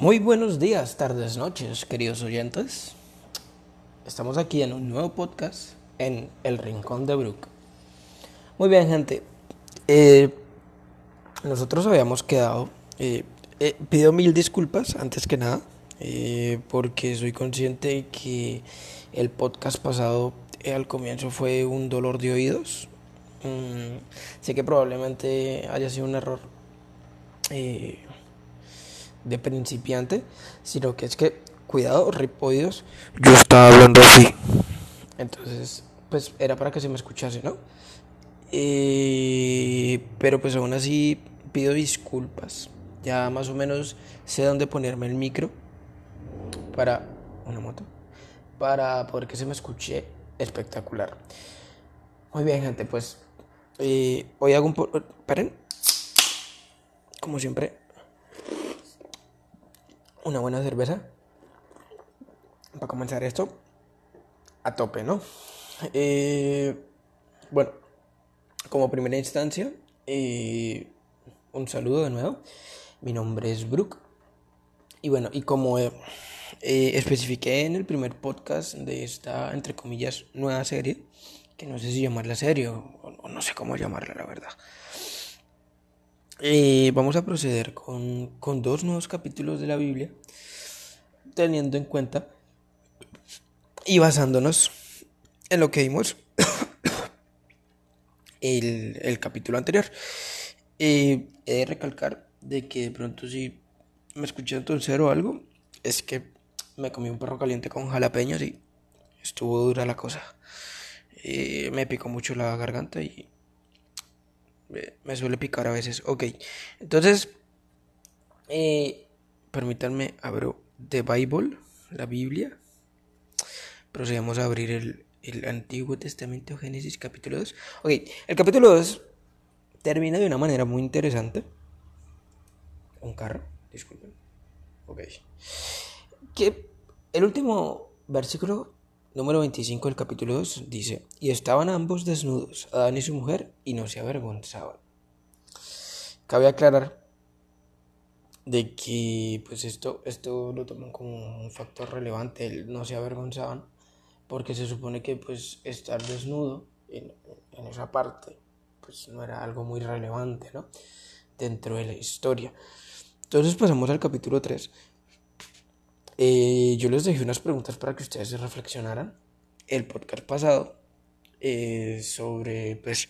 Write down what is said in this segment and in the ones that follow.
Muy buenos días, tardes, noches, queridos oyentes. Estamos aquí en un nuevo podcast en El Rincón de Brook. Muy bien, gente. Eh, nosotros habíamos quedado. Eh, eh, pido mil disculpas antes que nada, porque soy consciente que el podcast pasado al comienzo fue un dolor de oídos. Mm, sé que probablemente haya sido un error de principiante, sino que es que, cuidado, oídos, yo estaba hablando así. Entonces, pues era para que se me escuchase, ¿no? Eh, pero pues aún así pido disculpas. Ya más o menos sé dónde ponerme el micro para una moto para poder que se me escuche espectacular. Muy bien, gente, pues eh, hoy hago un. Esperen. Como siempre, una buena cerveza para comenzar esto a tope, ¿no? Eh, bueno, como primera instancia, eh, un saludo de nuevo. Mi nombre es Brooke. Y bueno, y como eh, especifiqué en el primer podcast de esta, entre comillas, nueva serie, que no sé si llamarla serie o, o no sé cómo llamarla, la verdad. Vamos a proceder con, con dos nuevos capítulos de la Biblia, teniendo en cuenta y basándonos en lo que vimos el, el capítulo anterior. he de recalcar de que de pronto si me escuché entonces o algo, es que me comí un perro caliente con jalapeños y estuvo dura la cosa. me picó mucho la garganta y me, suele picar a veces. Ok, entonces, eh, permítanme, abro The Bible, la Biblia. Procedemos a abrir el, el Antiguo Testamento, Génesis capítulo 2. Ok, el capítulo 2 termina de una manera muy interesante. Un carro, disculpen. Ok. Que el último versículo número 25 del capítulo 2 dice, y estaban ambos desnudos, Adán y su mujer, y no se avergonzaban. Cabe aclarar de que pues esto, esto lo toman como un factor relevante, no se avergonzaban, porque se supone que pues estar desnudo en, en esa parte pues no era algo muy relevante, ¿no? Dentro de la historia. Entonces pasamos al capítulo 3, eh, yo les dejé unas preguntas para que ustedes se reflexionaran. El podcast pasado eh, sobre pues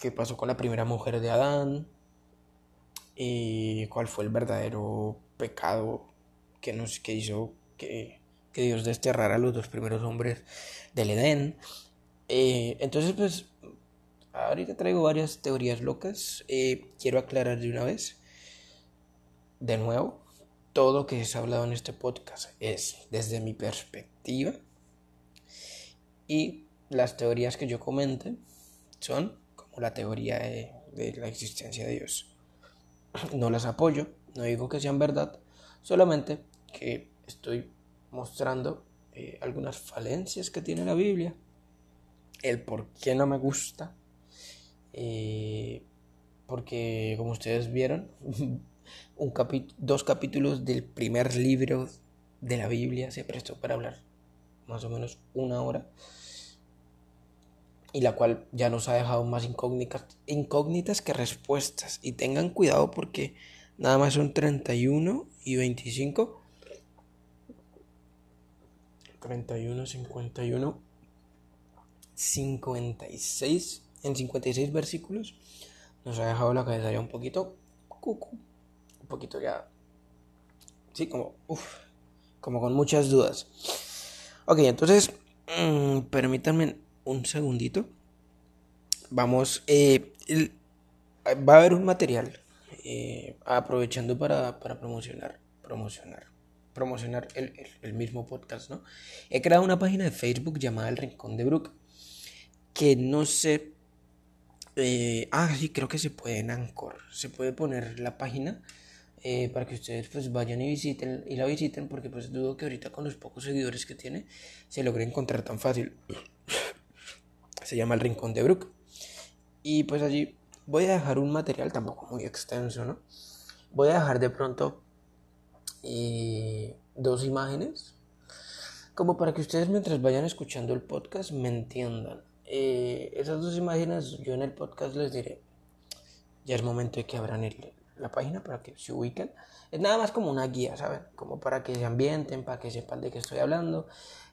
qué pasó con la primera mujer de Adán y cuál fue el verdadero pecado que nos que hizo que, que Dios desterrara a los dos primeros hombres del Edén. Eh, entonces pues ahorita traigo varias teorías locas. quiero aclarar de una vez, de nuevo, todo lo que se ha hablado en este podcast es desde mi perspectiva y las teorías que yo comente son como la teoría de, la existencia de Dios. No las apoyo, no digo que sean verdad, solamente que estoy mostrando eh, algunas falencias que tiene la Biblia, el por qué no me gusta, eh, porque como ustedes vieron, un dos capítulos del primer libro de la Biblia se prestó para hablar más o menos una hora y la cual ya nos ha dejado más incógnitas, incógnitas que respuestas. Y tengan cuidado porque nada más son 31 y 25. 31, 51, 56. En 56 versículos nos ha dejado la cabeza ya un poquito cucu poquito ya, sí, como, uff, como con muchas dudas. Ok, entonces, mm, permítanme un segundito. Vamos, eh, va a haber un material, eh, aprovechando para, para, promocionar, promocionar, promocionar el, el, mismo podcast, ¿no? He creado una página de Facebook llamada El Rincón de Brook, que no sé eh, ah, sí, creo que se puede en Anchor. Se puede poner la página eh, para que ustedes pues vayan y visiten y la visiten porque pues dudo que ahorita con los pocos seguidores que tiene se logre encontrar tan fácil. se llama el Rincón de Brook. Y pues allí voy a dejar un material tampoco muy extenso, ¿no? Voy a dejar de pronto eh, dos imágenes, como para que ustedes mientras vayan escuchando el podcast me entiendan. Eh, esas dos imágenes yo en el podcast les diré, ya es momento de que abran la página para que se ubiquen. Es nada más como una guía, ¿saben? Como para que se ambienten, para que sepan de qué estoy hablando.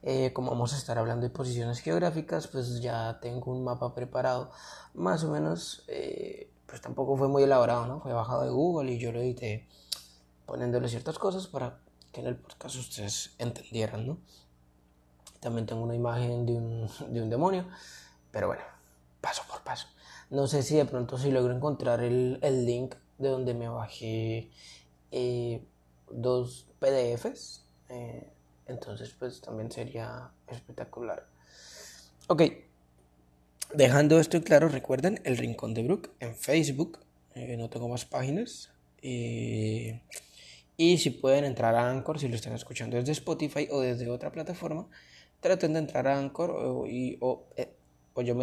Eh, como vamos a estar hablando de posiciones geográficas, pues ya tengo un mapa preparado, más o menos, pues tampoco fue muy elaborado, ¿no? Fue bajado de Google y yo lo edité poniéndole ciertas cosas para que en el podcast ustedes entendieran, ¿no? También tengo una imagen de un, de un demonio, pero bueno, paso por paso. No sé si de pronto si logro encontrar el, el link de donde me bajé eh, dos PDFs. Eh, entonces pues también sería espectacular. Ok, dejando esto claro, recuerden el Rincón de Brook en Facebook. Eh, no tengo más páginas. Y si pueden entrar a Anchor, si lo están escuchando desde Spotify o desde otra plataforma, traten de entrar a Anchor o, y, o, eh, o yo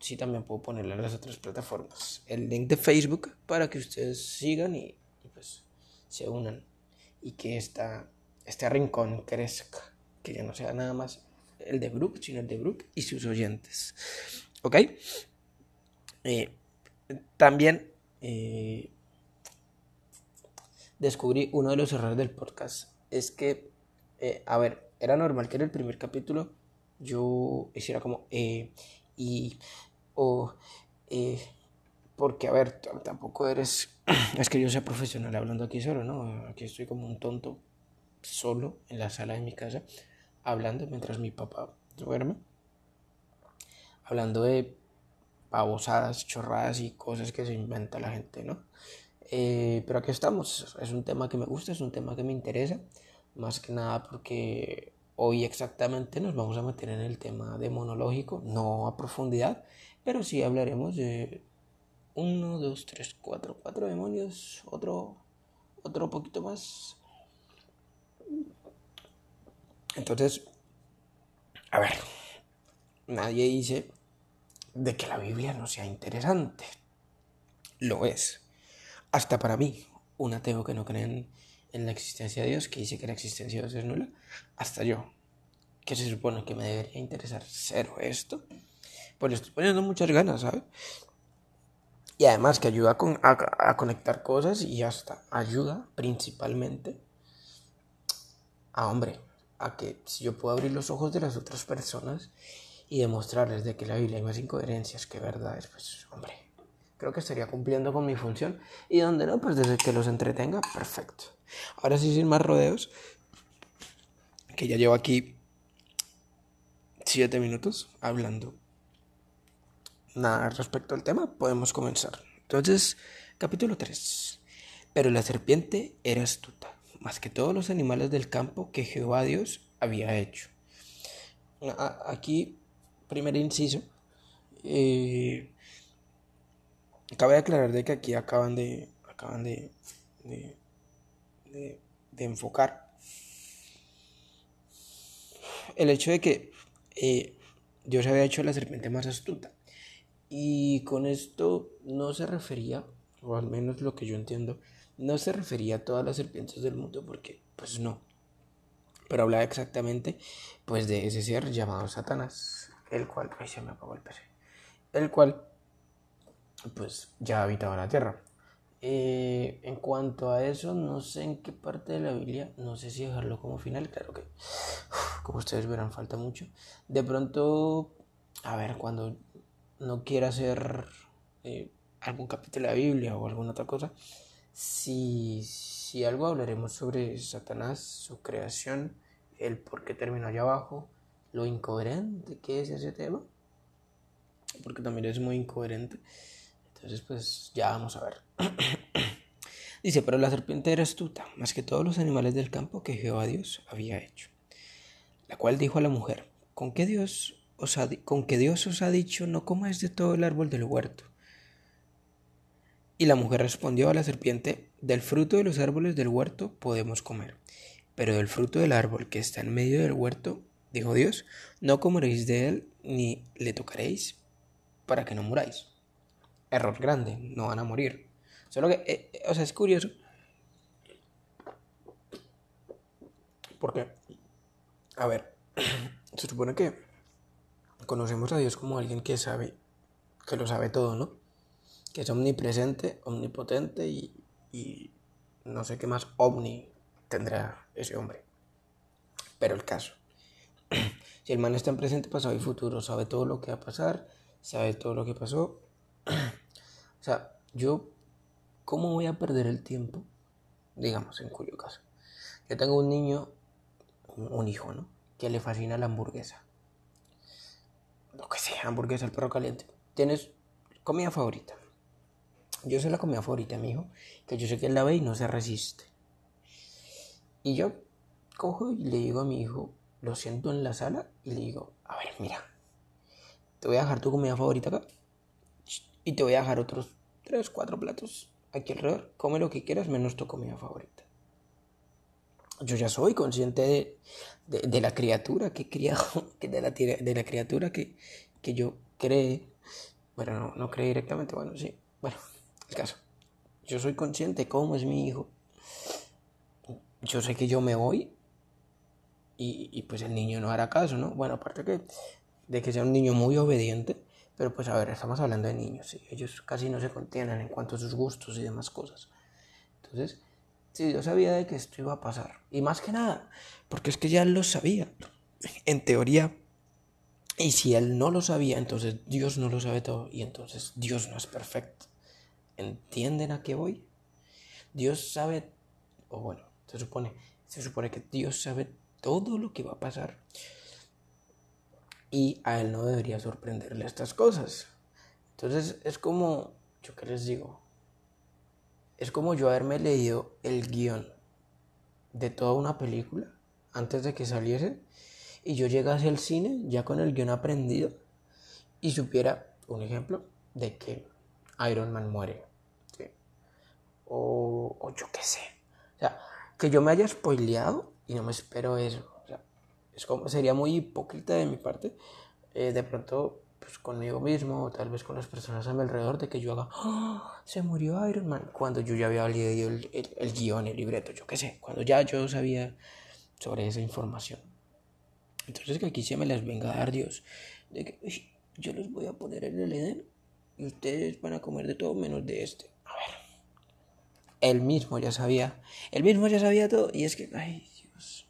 si también puedo ponerle a las otras plataformas el link de Facebook para que ustedes sigan y, pues se unan y que esta, este rincón crezca, que ya no sea nada más el de Brook, sino el de Brook y sus oyentes. ¿Ok? Eh, también eh, descubrí uno de los errores del podcast. Es que, eh, a ver, era normal que en el primer capítulo yo hiciera como, y, o, eh, porque, a ver, tampoco eres, es que yo sea profesional hablando aquí solo, ¿no? Aquí estoy como un tonto solo en la sala de mi casa, hablando mientras mi papá duerme, hablando de babosadas, chorradas y cosas que se inventa la gente, ¿no? Eh, pero aquí estamos, es un tema que me gusta, es un tema que me interesa, más que nada porque hoy exactamente nos vamos a meter en el tema demonológico, no a profundidad, pero sí hablaremos de uno, dos, tres, cuatro, cuatro demonios, otro, otro poquito más. Entonces, a ver, nadie dice de que la Biblia no sea interesante. Lo es hasta para mí, un ateo que no cree en, la existencia de Dios, que dice que la existencia de Dios es nula, hasta yo, que se supone que me debería interesar cero esto, pues le estoy poniendo muchas ganas, ¿sabes? Y además que ayuda a, a, conectar cosas y hasta ayuda principalmente a, hombre, a que si yo puedo abrir los ojos de las otras personas y demostrarles de que la Biblia hay más incoherencias que verdades, pues, hombre, creo que estaría cumpliendo con mi función. Y donde no, pues desde que los entretenga, perfecto. Ahora sí, sin más rodeos, que ya llevo aquí siete minutos hablando nada respecto al tema, podemos comenzar. Entonces, capítulo 3. Pero la serpiente era astuta, más que todos los animales del campo que Jehová Dios había hecho. Aquí, primer inciso. Eh, Cabe aclarar de que aquí acaban de, acaban de, de, enfocar el hecho de que eh, Dios había hecho la serpiente más astuta. Y con esto no se refería, o al menos lo que yo entiendo, no se refería a todas las serpientes del mundo, porque pues no. Pero hablaba exactamente pues de ese ser llamado Satanás, el cual, ay se me apagó el PC, el cual pues ya habitaba la tierra. Eh, en cuanto a eso, no sé en qué parte de la Biblia, no sé si dejarlo como final, claro que, como ustedes verán, falta mucho. De pronto, a ver, cuando no quiera hacer eh, algún capítulo de la Biblia o alguna otra cosa, si, si algo hablaremos sobre Satanás, su creación, el por qué terminó allá abajo, lo incoherente que es ese tema, porque también es muy incoherente. Entonces, pues ya vamos a ver. Dice, pero la serpiente era astuta, más que todos los animales del campo que Jehová Dios había hecho. La cual dijo a la mujer, ¿con qué Dios os con que Dios os ha dicho, no comáis de todo el árbol del huerto? Y la mujer respondió a la serpiente, del fruto de los árboles del huerto podemos comer, pero del fruto del árbol que está en medio del huerto, dijo Dios, no comeréis de él ni le tocaréis para que no muráis error grande, no van a morir. Solo que, eh, eh, o sea, es curioso. Porque, a ver, se supone que conocemos a Dios como alguien que sabe, que lo sabe todo, ¿no? Que es omnipresente, omnipotente y, y no sé qué más omni tendrá ese hombre. Pero el caso, si el man está en presente, pasado y futuro, sabe todo lo que va a pasar, sabe todo lo que pasó. o sea, yo, ¿cómo voy a perder el tiempo? Digamos, en cuyo caso. Yo tengo un niño, un hijo, ¿no? Que le fascina la hamburguesa. Lo que sea, hamburguesa, el perro caliente. Tienes comida favorita. Yo sé la comida favorita mi hijo, que yo sé que él la ve y no se resiste. Y yo cojo y le digo a mi hijo, lo siento en la sala y le digo, a ver, mira, te voy a dejar tu comida favorita acá y te voy a dejar otros tres, cuatro platos aquí alrededor. Come lo que quieras menos tu comida favorita. Yo ya soy consciente de, la criatura que criado, de la, de la criatura que, que yo creé. Bueno, no, no directamente, bueno, sí. Bueno, el caso. Yo soy consciente de cómo es mi hijo. Yo sé que yo me voy y, pues el niño no hará caso, ¿no? Bueno, aparte que de que sea un niño muy obediente, pero pues a ver, estamos hablando de niños, ¿sí? ellos casi no se contienen en cuanto a sus gustos y demás cosas. Entonces, sí, yo sabía de que esto iba a pasar. Y más que nada, porque es que ya él lo sabía. En teoría, y si él no lo sabía, entonces Dios no lo sabe todo y entonces Dios no es perfecto. ¿Entienden a qué voy? Dios sabe, o bueno, se supone, se supone que Dios sabe todo lo que va a pasar. Y a él no debería sorprenderle estas cosas. Entonces es como, yo qué les digo, es como yo haberme leído el guion de toda una película antes de que saliese y yo llegase al cine ya con el guion aprendido y supiera, un ejemplo, de que Iron Man muere. O, yo qué sé. O sea, que yo me haya spoileado y no me espero eso. O sea, es como, sería muy hipócrita de mi parte, eh, de pronto, pues conmigo mismo, o tal vez con las personas a mi alrededor, de que yo haga, ¡Ah! se murió Iron Man, cuando yo ya había leído el, el, guion, el libreto, yo qué sé, cuando ya yo sabía sobre esa información. Entonces que aquí se me les venga a dar Dios, de que yo los voy a poner en el Edén y ustedes van a comer de todo menos de este. A ver, él mismo ya sabía, él mismo ya sabía todo y es que, ay,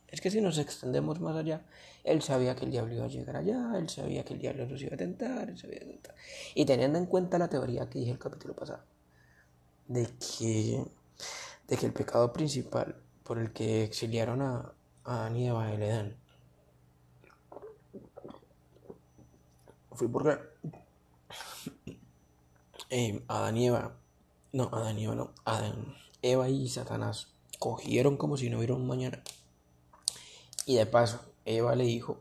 es que si nos extendemos más allá, él sabía que el diablo iba a llegar allá, él sabía que el diablo nos iba a tentar, él sabía tentar. Y teniendo en cuenta la teoría que dije el capítulo pasado, de que, de que el pecado principal por el que exiliaron a, a Adán y Eva Edén fue porque eh, Adán y Eva, no, Adán y Eva no, Adán, Eva y Satanás cogieron como si no hubiera un mañana y de paso, Eva le dijo,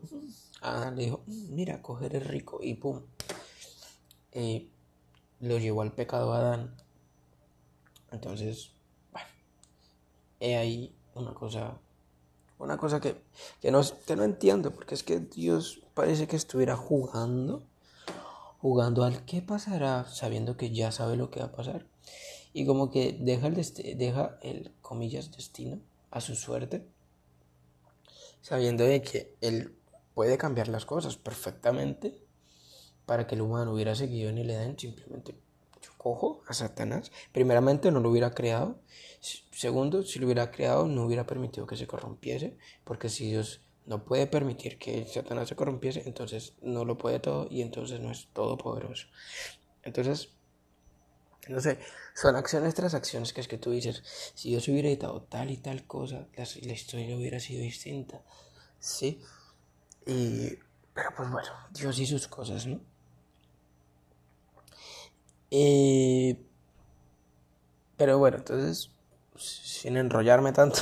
Adán le dijo, mira, coger es rico. Y pum, eh, lo llevó al pecado a Adán. Entonces, bueno, he ahí una cosa, una cosa que, que, no, que no entiendo, porque es que Dios parece que estuviera jugando, jugando al qué pasará, sabiendo que ya sabe lo que va a pasar. Y como que deja el, deja el comillas, destino a su suerte sabiendo de que él puede cambiar las cosas perfectamente para que el humano hubiera seguido en el Edén, simplemente yo cojo a Satanás, primeramente no lo hubiera creado, segundo, si lo hubiera creado no hubiera permitido que se corrompiese, porque si Dios no puede permitir que Satanás se corrompiese, entonces no lo puede todo y entonces no es todopoderoso. Entonces, no sé, son acciones tras acciones que es que tú dices, si yo se hubiera editado tal y tal cosa, la, historia hubiera sido distinta, ¿sí? Y, pero pues bueno, Dios y sus cosas, ¿no? Eh, pero bueno, entonces, sin enrollarme tanto,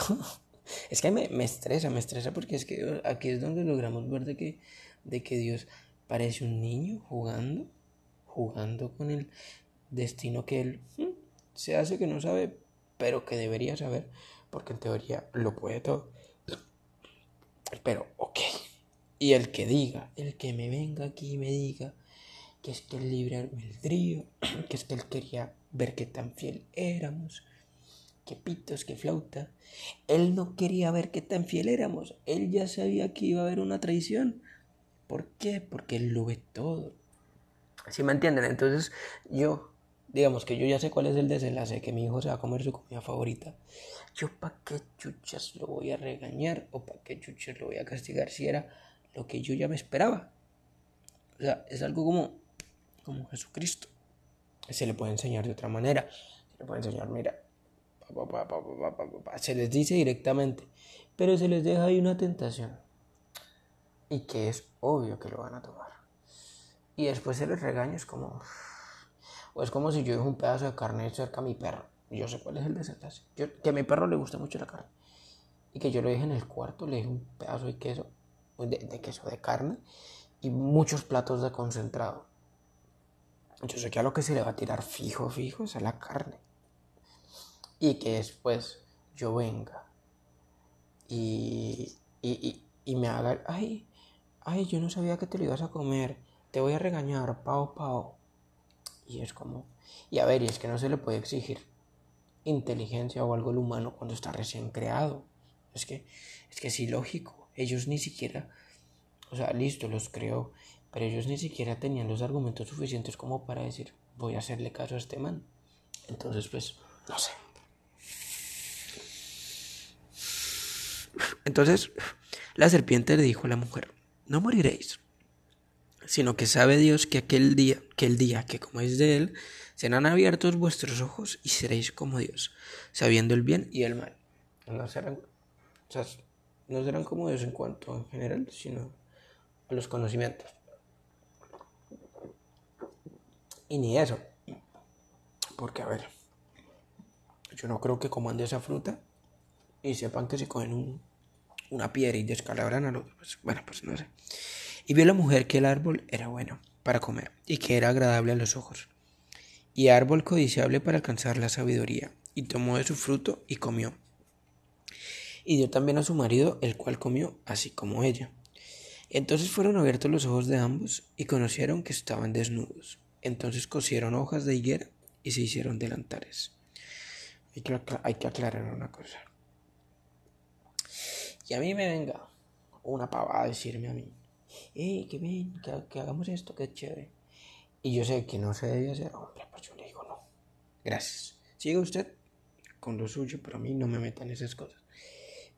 es que me, me, estresa, me estresa porque es que aquí es donde logramos ver de que, de que Dios parece un niño jugando, jugando con el destino que él hmm, se hace que no sabe, pero que debería saber, porque en teoría lo puede todo. Pero, ok. Y el que diga, el que me venga aquí y me diga que es que el libre albedrío, que es que él quería ver qué tan fiel éramos, qué pitos, qué flauta. Él no quería ver qué tan fiel éramos. Él ya sabía que iba a haber una traición. ¿Por qué? Porque él lo ve todo. ¿Sí me entienden? Entonces yo, digamos que yo ya sé cuál es el desenlace, que mi hijo se va a comer su comida favorita. Yo para qué chuchas lo voy a regañar o para qué chuchas lo voy a castigar si era lo que yo ya me esperaba. O sea, es algo como, como Jesucristo. Se le puede enseñar de otra manera. Se le puede enseñar, mira, se les dice directamente, pero se les deja ahí una tentación y que es obvio que lo van a tomar. Y después se les regaña, es como, o es como si yo dejo un pedazo de carne cerca a mi perro. Yo sé cuál es el desenlace. que a mi perro le gusta mucho la carne. Y que yo lo deje en el cuarto, le deje un pedazo de queso, de, de queso de carne y muchos platos de concentrado. Yo sé que a lo que se le va a tirar fijo, fijo es a la carne y que después yo venga y, y, y, me haga, ay, ay, yo no sabía que te lo ibas a comer, te voy a regañar, pao, pao. Y es como, y a ver, y es que no se le puede exigir inteligencia o algo al humano cuando está recién creado. Es que, es que es ilógico. Ellos ni siquiera, o sea, listo, los creó, pero ellos ni siquiera tenían los argumentos suficientes como para decir, voy a hacerle caso a este man. Entonces, pues, no sé. Entonces la serpiente le dijo a la mujer, no moriréis, sino que sabe Dios que aquel día, que el día que de él, serán abiertos vuestros ojos y seréis como Dios, sabiendo el bien y el mal. No serán, no serán como Dios en cuanto en general, sino a los conocimientos. Y ni eso. Porque, a ver, yo no creo que coman de esa fruta y sepan que si cogen un, una piedra y descalabran al otro. Pues, bueno, pues no sé. Y vio la mujer que el árbol era bueno para comer y que era agradable a los ojos. Y árbol codiciable para alcanzar la sabiduría. Y tomó de su fruto y comió. Y dio también a su marido, el cual comió, así como ella. Entonces fueron abiertos los ojos de ambos y conocieron que estaban desnudos. Entonces cosieron hojas de higuera y se hicieron delantares. Hay que, hay que aclarar una cosa. Y a mí me venga una pavada a decirme a mí, hey, que bien, que, hagamos esto, que chévere. Y yo sé que no se debe hacer, hombre, pues yo le digo no. Gracias. Siga usted con lo suyo, pero a mí no me metan esas cosas.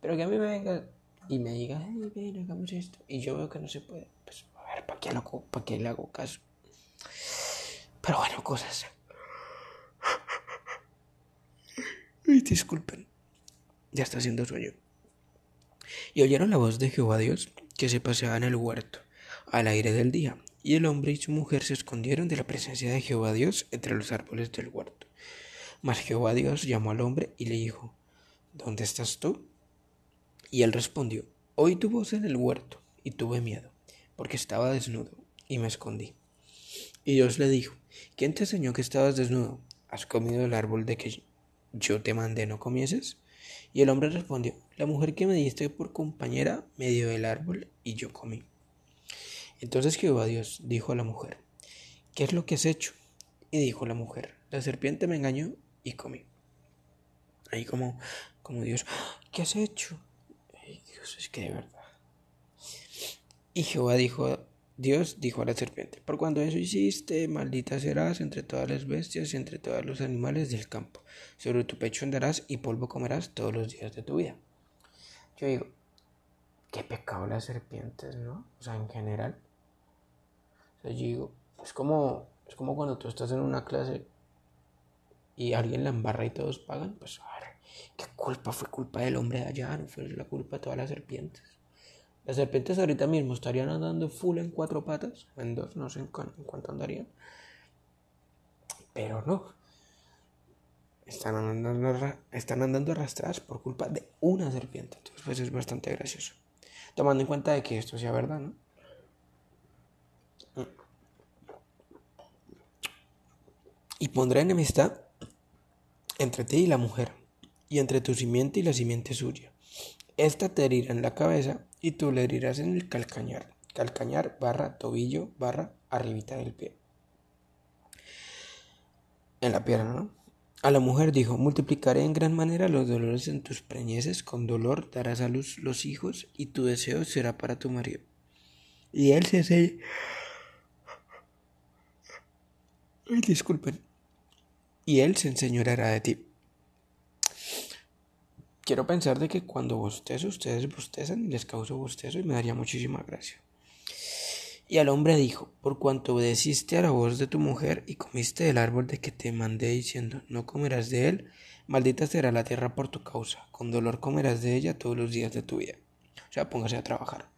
Pero que a mí me venga y me diga, hey, ven, hagamos esto. Y yo veo que no se puede. Pues a ver, ¿para qué, ¿para qué le hago caso? Pero bueno, cosas. Ay, disculpen. Ya está haciendo sueño. Y oyeron la voz de Jehová Dios que se paseaba en el huerto al aire del día. Y el hombre y su mujer se escondieron de la presencia de Jehová Dios entre los árboles del huerto. Mas Jehová Dios llamó al hombre y le dijo, ¿Dónde estás tú? Y él respondió, Oí tu voz en el huerto y tuve miedo, porque estaba desnudo y me escondí. Y Dios le dijo, ¿quién te enseñó que estabas desnudo? ¿Has comido el árbol de que yo te mandé no comieses? Y el hombre respondió, la mujer que me diste por compañera me dio el árbol y yo comí. Entonces Jehová Dios dijo a la mujer, ¿qué es lo que has hecho? Y dijo la mujer, la serpiente me engañó y comí. Ahí como, como Dios, ¿qué has hecho? Dios, es que de verdad. Y Jehová dijo Dios dijo a la serpiente, por cuando eso hiciste, maldita serás entre todas las bestias y entre todos los animales del campo. Sobre tu pecho andarás y polvo comerás todos los días de tu vida. Yo digo, qué pecado las serpientes, ¿no? O sea, en general. Digo, es como, es como cuando tú estás en una clase y alguien la embarra y todos pagan. Pues, ¿qué culpa? Fue culpa del hombre de allá, no fue la culpa de todas las serpientes. Las serpientes ahorita mismo estarían andando full en cuatro patas, en dos, no sé en, cuánto andarían. Pero no. Están andando, están andando arrastradas por culpa de una serpiente. Entonces, pues es bastante gracioso. Tomando en cuenta de que esto sea verdad, ¿no? Y pondré enemistad entre ti y la mujer, y entre tu simiente y la simiente suya. Esta te herirá en la cabeza y tú le herirás en el calcañar. Calcañar barra tobillo barra arribita del pie. En la pierna, ¿no? a la mujer dijo, multiplicaré en gran manera los dolores en tus preñeces, con dolor darás a luz los hijos, y tu deseo será para tu marido. Y él se hace... disculpen. Y él se enseñoreará de ti. Quiero pensar de que cuando bostezo, ustedes bostezan y les causo bostezo y me daría muchísima gracia. Y al hombre dijo, por cuanto obedeciste a la voz de tu mujer y comiste del árbol de que te mandé diciendo, no comerás de él, maldita será la tierra por tu causa, con dolor comerás de ella todos los días de tu vida. O sea, póngase a trabajar.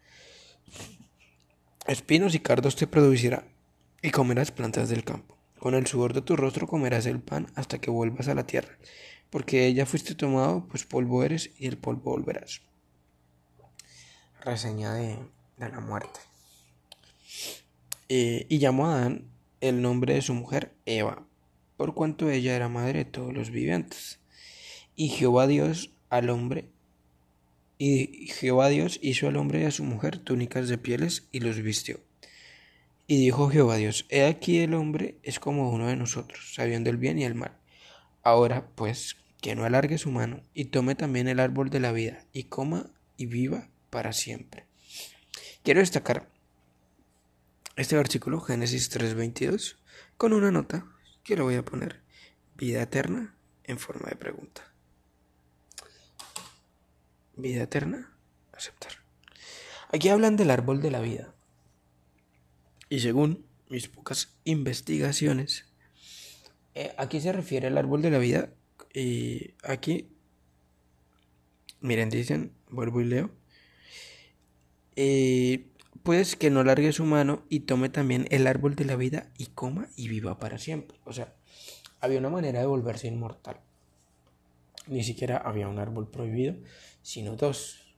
Espinos y cardos te producirá, y comerás plantas del campo. Con el sudor de tu rostro comerás el pan hasta que vuelvas a la tierra, porque ella fuiste tomado, pues polvo eres y el polvo volverás. Reseña de, la muerte. Eh, y llamó a Adán el nombre de su mujer Eva, por cuanto ella era madre de todos los vivientes. Y Jehová Dios al hombre, y Jehová Dios hizo al hombre y a su mujer túnicas de pieles y los vistió. Y dijo Jehová Dios, he aquí el hombre es como uno de nosotros, sabiendo el bien y el mal. Ahora, pues, que no alargue su mano, y tome también el árbol de la vida, y coma y viva para siempre. Quiero destacar este versículo, Génesis 3:22, con una nota que le voy a poner vida eterna en forma de pregunta. Vida eterna, aceptar. Aquí hablan del árbol de la vida. Y según mis pocas investigaciones, eh, aquí se refiere al árbol de la vida. Y aquí, miren, dicen, vuelvo y leo. Eh, pues que no largue su mano y tome también el árbol de la vida y coma y viva para siempre. O sea, había una manera de volverse inmortal. Ni siquiera había un árbol prohibido, sino dos.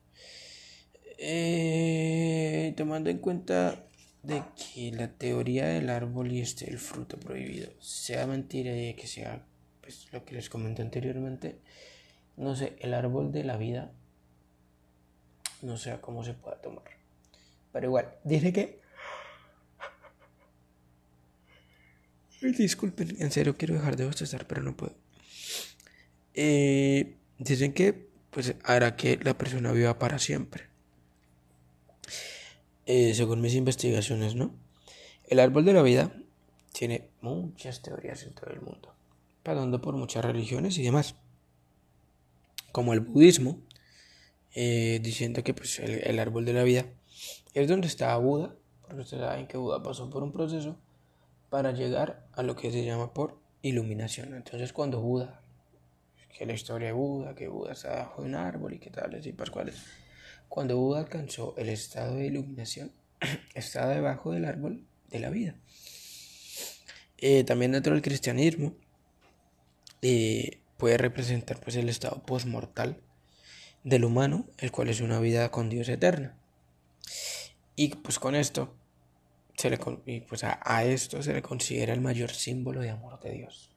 Eh, tomando en cuenta de que la teoría del árbol y este el fruto prohibido sea mentira y que sea pues, lo que les comenté anteriormente, no sé, el árbol de la vida no sé cómo se pueda tomar. Pero igual, dice que... Disculpen, en serio quiero dejar de bostezar, pero no puedo. Eh, dicen que pues hará que la persona viva para siempre. Eh, según mis investigaciones, ¿no? El árbol de la vida tiene muchas teorías en todo el mundo, pasando por muchas religiones y demás, como el budismo, eh, diciendo que pues, el árbol de la vida es donde está Buda, porque ustedes saben que Buda pasó por un proceso para llegar a lo que se llama por iluminación. Entonces cuando Buda, que la historia de Buda, que Buda está bajo un árbol y que tales y pascuales, cuando Buda alcanzó el estado de iluminación, estaba debajo del árbol de la vida. Eh, también dentro del cristianismo eh, puede representar pues el estado postmortal del humano, el cual es una vida con Dios eterna. Y pues con esto, se le, pues a, esto se le considera el mayor símbolo de amor de Dios.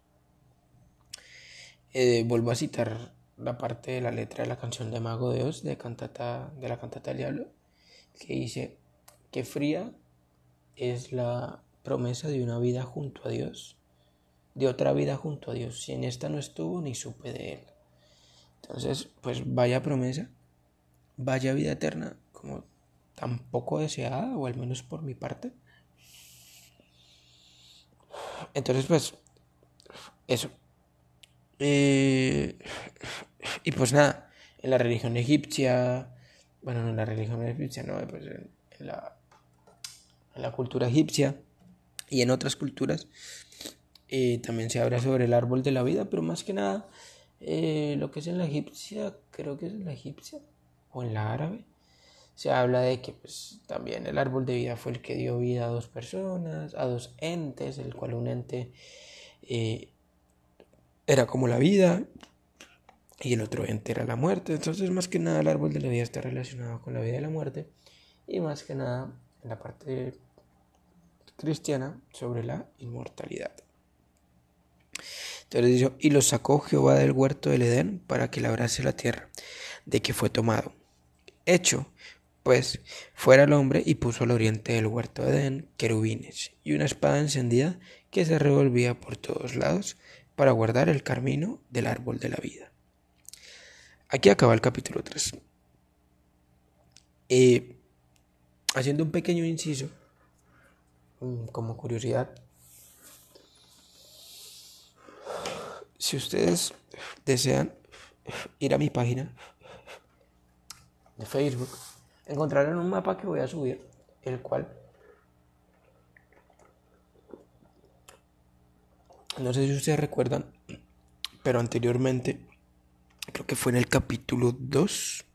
Eh, vuelvo a citar la parte de la letra de la canción de Mago de Dios de, cantata, de la cantata del diablo, que dice que fría es la promesa de una vida junto a Dios, de otra vida junto a Dios. Si en esta no estuvo, ni supe de él. Entonces, pues vaya promesa, vaya vida eterna, como tampoco deseada, o al menos por mi parte. Entonces, pues, eso. Eh, y pues nada, en la religión egipcia, bueno, no en la religión egipcia, no, pues en, la, en la cultura egipcia y en otras culturas, eh, también se habla sobre el árbol de la vida, pero más que nada, eh, lo que es en la egipcia, creo que es en la egipcia o en la árabe, se habla de que pues, también el árbol de vida fue el que dio vida a dos personas, a dos entes, el cual un ente eh, era como la vida y el otro ente era la muerte. Entonces, más que nada, el árbol de la vida está relacionado con la vida y la muerte y más que nada en la parte cristiana sobre la inmortalidad. Entonces dice, y lo sacó Jehová del huerto del Edén para que labrase la tierra, de que fue tomado. Hecho pues fuera el hombre y puso al oriente del huerto de Edén querubines y una espada encendida que se revolvía por todos lados para guardar el camino del árbol de la vida. Aquí acaba el capítulo 3. Eh, haciendo un pequeño inciso, mm, como curiosidad, si ustedes desean ir a mi página de Facebook, encontrarán un mapa que voy a subir, el cual no sé si ustedes recuerdan, pero anteriormente, creo que fue en el capítulo 2,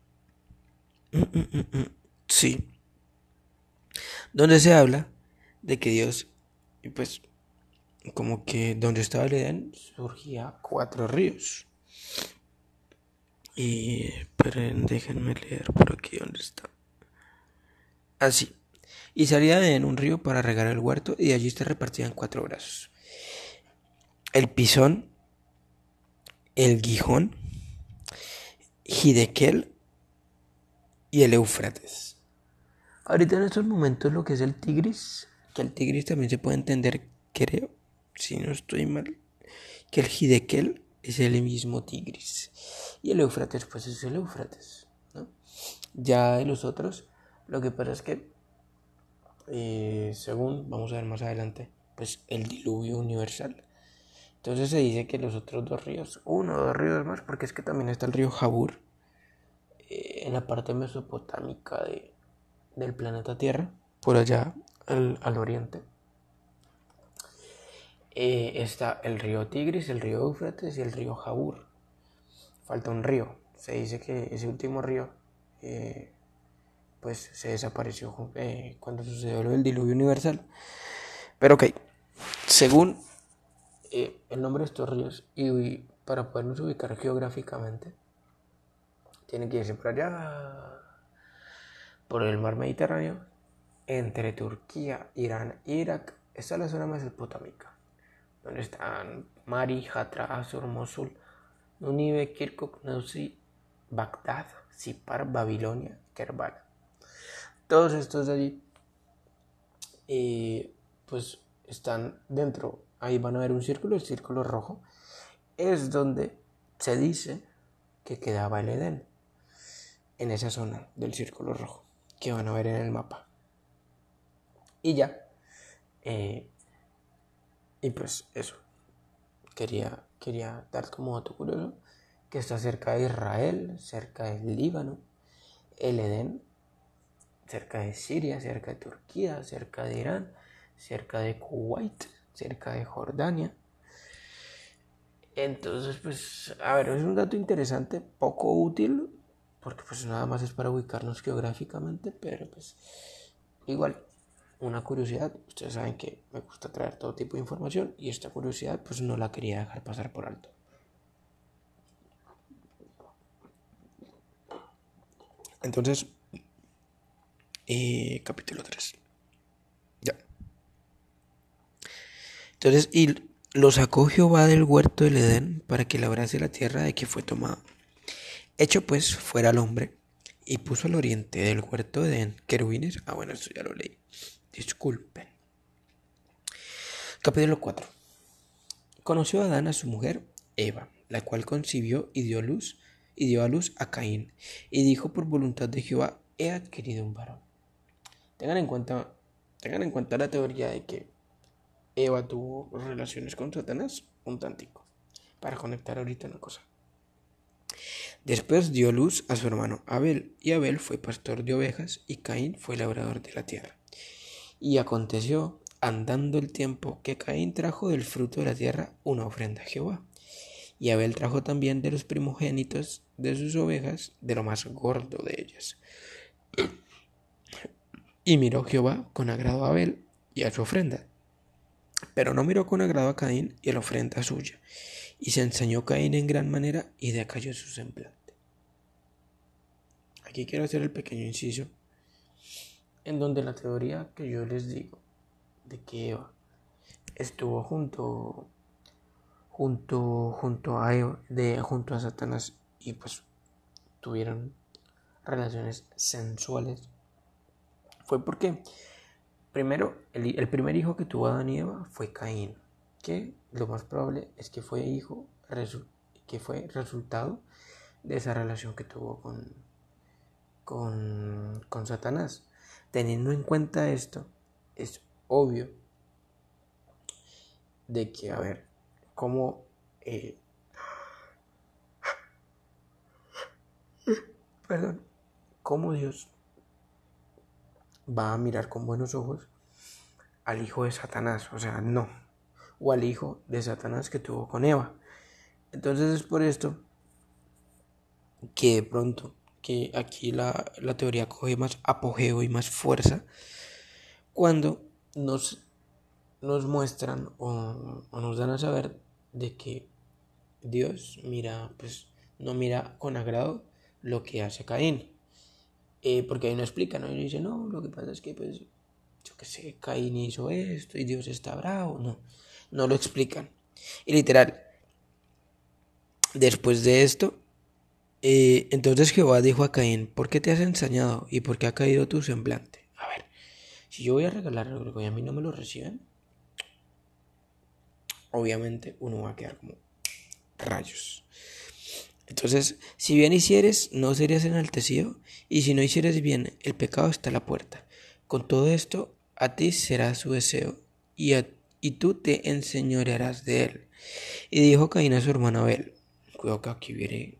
mm, mm, mm, sí, donde se habla de que Dios, pues, como que donde estaba el Edén surgía cuatro ríos. Y pero déjenme leer por aquí donde está. Así. Y salía de en un río para regar el huerto y allí se repartían cuatro brazos. El pisón, el guijón, Hidekel y el Éufrates. Ahorita en estos momentos lo que es el Tigris, que el Tigris también se puede entender, creo, si no estoy mal, que el Hidekel es el mismo Tigris y el Éufrates pues es el Éufrates. ¿no? Ya de los otros, lo que pasa es que, eh, según vamos a ver más adelante, pues el diluvio universal. Entonces se dice que los otros dos ríos, uno o dos ríos más, porque es que también está el río Jabur, eh, en la parte mesopotámica de, del planeta Tierra, por allá al, al oriente. Eh, está el río Tigris, el río Éufrates y el río Jabur. Falta un río. Se dice que ese último río eh, pues se desapareció cuando sucedió lo del diluvio universal. Pero ok, según el nombre de estos ríos y para podernos ubicar geográficamente, tiene que irse por allá, por el mar Mediterráneo, entre Turquía, Irán e Irak. Esta es la zona mesopotámica donde están Mari, Hatra, Asur, Mosul, Nunive, Kirkuk, Neusi, Bagdad, Sipar, Babilonia, Kerbala. Todos estos de allí, eh, pues están dentro. Ahí van a ver un círculo, el círculo rojo es donde se dice que quedaba el Edén, en esa zona del círculo rojo, que van a ver en el mapa. Y ya, eh, y pues eso, quería, quería dar como dato curioso que está cerca de Israel, cerca del Líbano, el Edén, cerca de Siria, cerca de Turquía, cerca de Irán, cerca de Kuwait, cerca de Jordania. Entonces, pues, a ver, es un dato interesante, poco útil, porque pues nada más es para ubicarnos geográficamente, pero pues igual una curiosidad. Ustedes saben que me gusta traer todo tipo de información y esta curiosidad pues no la quería dejar pasar por alto. Entonces, eh, capítulo 3. Ya. Entonces, y lo sacó Jehová del huerto del Edén para que labrase la tierra de que fue tomada. Hecho pues fuera el hombre y puso al oriente del huerto de Edén querubines. Ah, bueno, esto ya lo leí. Disculpen. Capítulo 4. Conoció Adán a su mujer Eva, la cual concibió y dio luz y dio a luz a Caín, y dijo por voluntad de Jehová, he adquirido un varón. Tengan en cuenta, tengan en cuenta la teoría de que Eva tuvo relaciones con Satanás un tantico, para conectar ahorita una cosa. Después dio luz a su hermano Abel, y Abel fue pastor de ovejas, y Caín fue labrador de la tierra. Y aconteció, andando el tiempo, que Caín trajo del fruto de la tierra una ofrenda a Jehová. Y Abel trajo también de los primogénitos de sus ovejas, de lo más gordo de ellas. Y miró Jehová con agrado a Abel y a su ofrenda. Pero no miró con agrado a Caín y a la ofrenda suya. Y se ensañó Caín en gran manera y decayó su semblante. Aquí quiero hacer el pequeño inciso en donde la teoría que yo les digo de que Eva estuvo junto junto junto a Eva, de junto a Satanás y pues tuvieron relaciones sensuales fue porque, primero, el, primer hijo que tuvo Adán y Eva fue Caín, que lo más probable es que fue hijo, que fue resultado de esa relación que tuvo con, con, con Satanás. Teniendo en cuenta esto, es obvio de que, a ver, cómo... Eh, perdón, cómo Dios va a mirar con buenos ojos al hijo de Satanás, o sea, no, o al hijo de Satanás que tuvo con Eva. Entonces es por esto que de pronto, que aquí la, teoría coge más apogeo y más fuerza, cuando nos, nos muestran o, o nos dan a saber de que Dios mira, pues no mira con agrado lo que hace Caín. Eh, porque ahí no explica, ¿no? Y dice, no, lo que pasa es que, pues, yo qué sé, Caín hizo esto y Dios está bravo. No, no lo explican. Y literal, después de esto, eh, entonces Jehová dijo a Caín, ¿por qué te has ensañado y por qué ha caído tu semblante? A ver, si yo voy a regalar algo y a mí no me lo reciben, obviamente uno va a quedar como rayos. Entonces, si bien hicieres, no serías enaltecido, y si no hicieres bien, el pecado está a la puerta. Con todo esto, a ti será su deseo, y, y tú te enseñorearás de él. Y dijo Caín a su hermano Abel, cuidado que aquí viene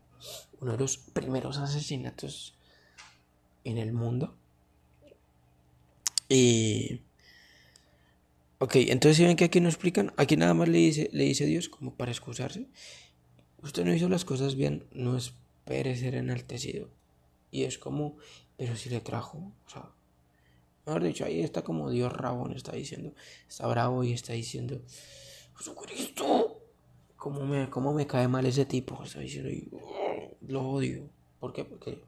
uno de los primeros asesinatos en el mundo. Y... Ok, entonces si ven que aquí no explican, aquí nada más le dice, le dice Dios como para excusarse usted no hizo las cosas bien, no espere ser enaltecido. Y es como, pero si le trajo, o sea, mejor dicho, ahí está como Dios Rabón está diciendo, está bravo y está diciendo, Jesucristo, ¿cómo me, cómo me cae mal ese tipo? Está diciendo, oh, lo odio. ¿Por qué? Porque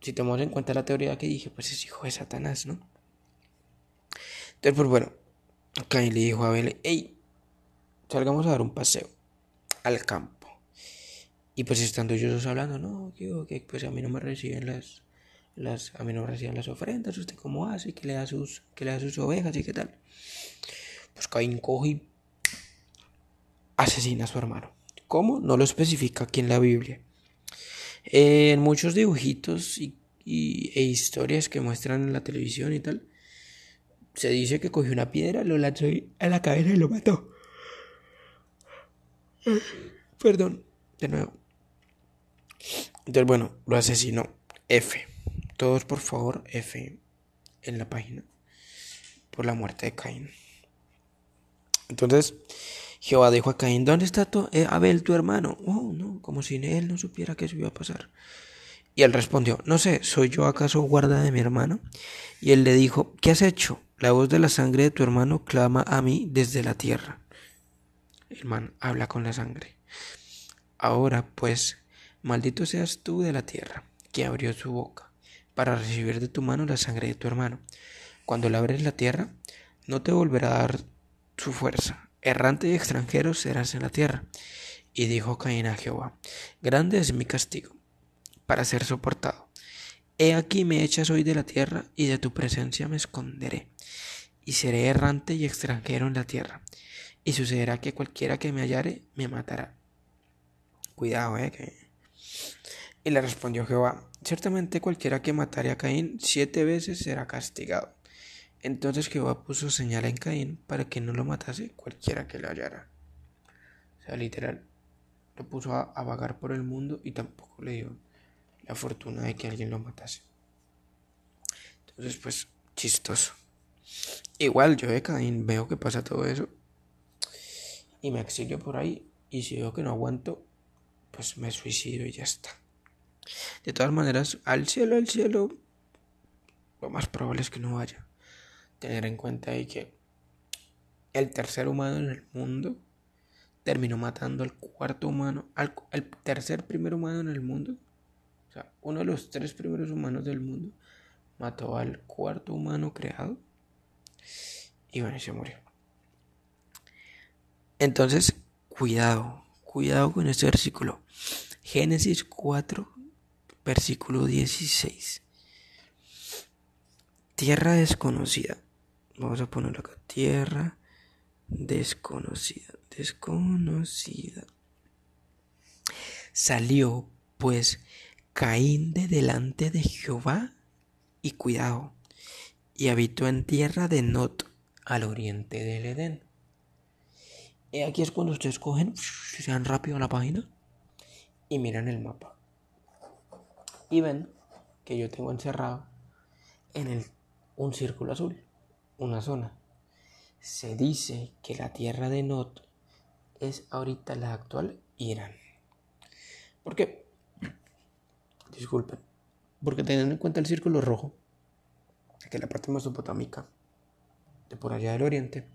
si tomamos en cuenta la teoría que dije, pues es hijo de Satanás, ¿no? Entonces, pues bueno, Caín le dijo a Abel, hey, salgamos a dar un paseo al campo. Y pues estando ellos hablando, no, digo que pues a mí no me reciben las, las, a mí no me reciben las ofrendas, usted cómo hace, que le da sus, que le da sus ovejas y qué tal. Pues Caín coge y asesina a su hermano. ¿Cómo? No lo especifica aquí en la Biblia. en muchos dibujitos y, e historias que muestran en la televisión y tal, se dice que cogió una piedra, lo lanzó a la cabeza y lo mató. Perdón, de nuevo. Entonces, bueno, lo asesinó. F. Todos, por favor, F en la página. Por la muerte de Caín. Entonces, Jehová dijo a Caín, ¿dónde está tu, eh, Abel, tu hermano? Oh, no, como si él no supiera que eso iba a pasar. Y él respondió, no sé, ¿soy yo acaso guarda de mi hermano? Y él le dijo, ¿qué has hecho? La voz de la sangre de tu hermano clama a mí desde la tierra. El man habla con la sangre. Ahora pues, maldito seas tú de la tierra, que abrió su boca, para recibir de tu mano la sangre de tu hermano. Cuando le abres la tierra, no te volverá a dar su fuerza. Errante y extranjero serás en la tierra. Y dijo Caín a Jehová, grande es mi castigo, para ser soportado. He aquí me echas hoy de la tierra, y de tu presencia me esconderé, y seré errante y extranjero en la tierra y sucederá que cualquiera que me hallare me matará. Cuidado, eh. Que... Y le respondió Jehová, ciertamente cualquiera que matare a Caín siete veces será castigado. Entonces Jehová puso señal en Caín para que no lo matase cualquiera que lo hallara. O sea, literal, lo puso a, vagar por el mundo y tampoco le dio la fortuna de que alguien lo matase. Entonces, pues, chistoso. Igual yo de Caín veo que pasa todo eso y me exilio por ahí y si veo que no aguanto, pues me suicido y ya está. De todas maneras, al cielo, al cielo, lo más probable es que no vaya. Tener en cuenta ahí que el tercer humano en el mundo terminó matando al cuarto humano, al, tercer primer humano en el mundo. O sea, uno de los tres primeros humanos del mundo mató al cuarto humano creado y bueno, se murió. Entonces, cuidado, cuidado con este versículo. Génesis 4, versículo 16. tierra desconocida. Vamos a poner acá, tierra desconocida, desconocida. Salió pues Caín de delante de Jehová y cuidado, y habitó en tierra de Not al oriente del Edén. Y aquí es cuando ustedes cogen, se dan rápido a la página y miran el mapa. Y ven que yo tengo encerrado en el, un círculo azul, una zona. Se dice que la tierra de Not es ahorita la actual Irán. ¿Por qué? Disculpen. Porque teniendo en cuenta el círculo rojo, que es la parte mesopotámica, de por allá del oriente,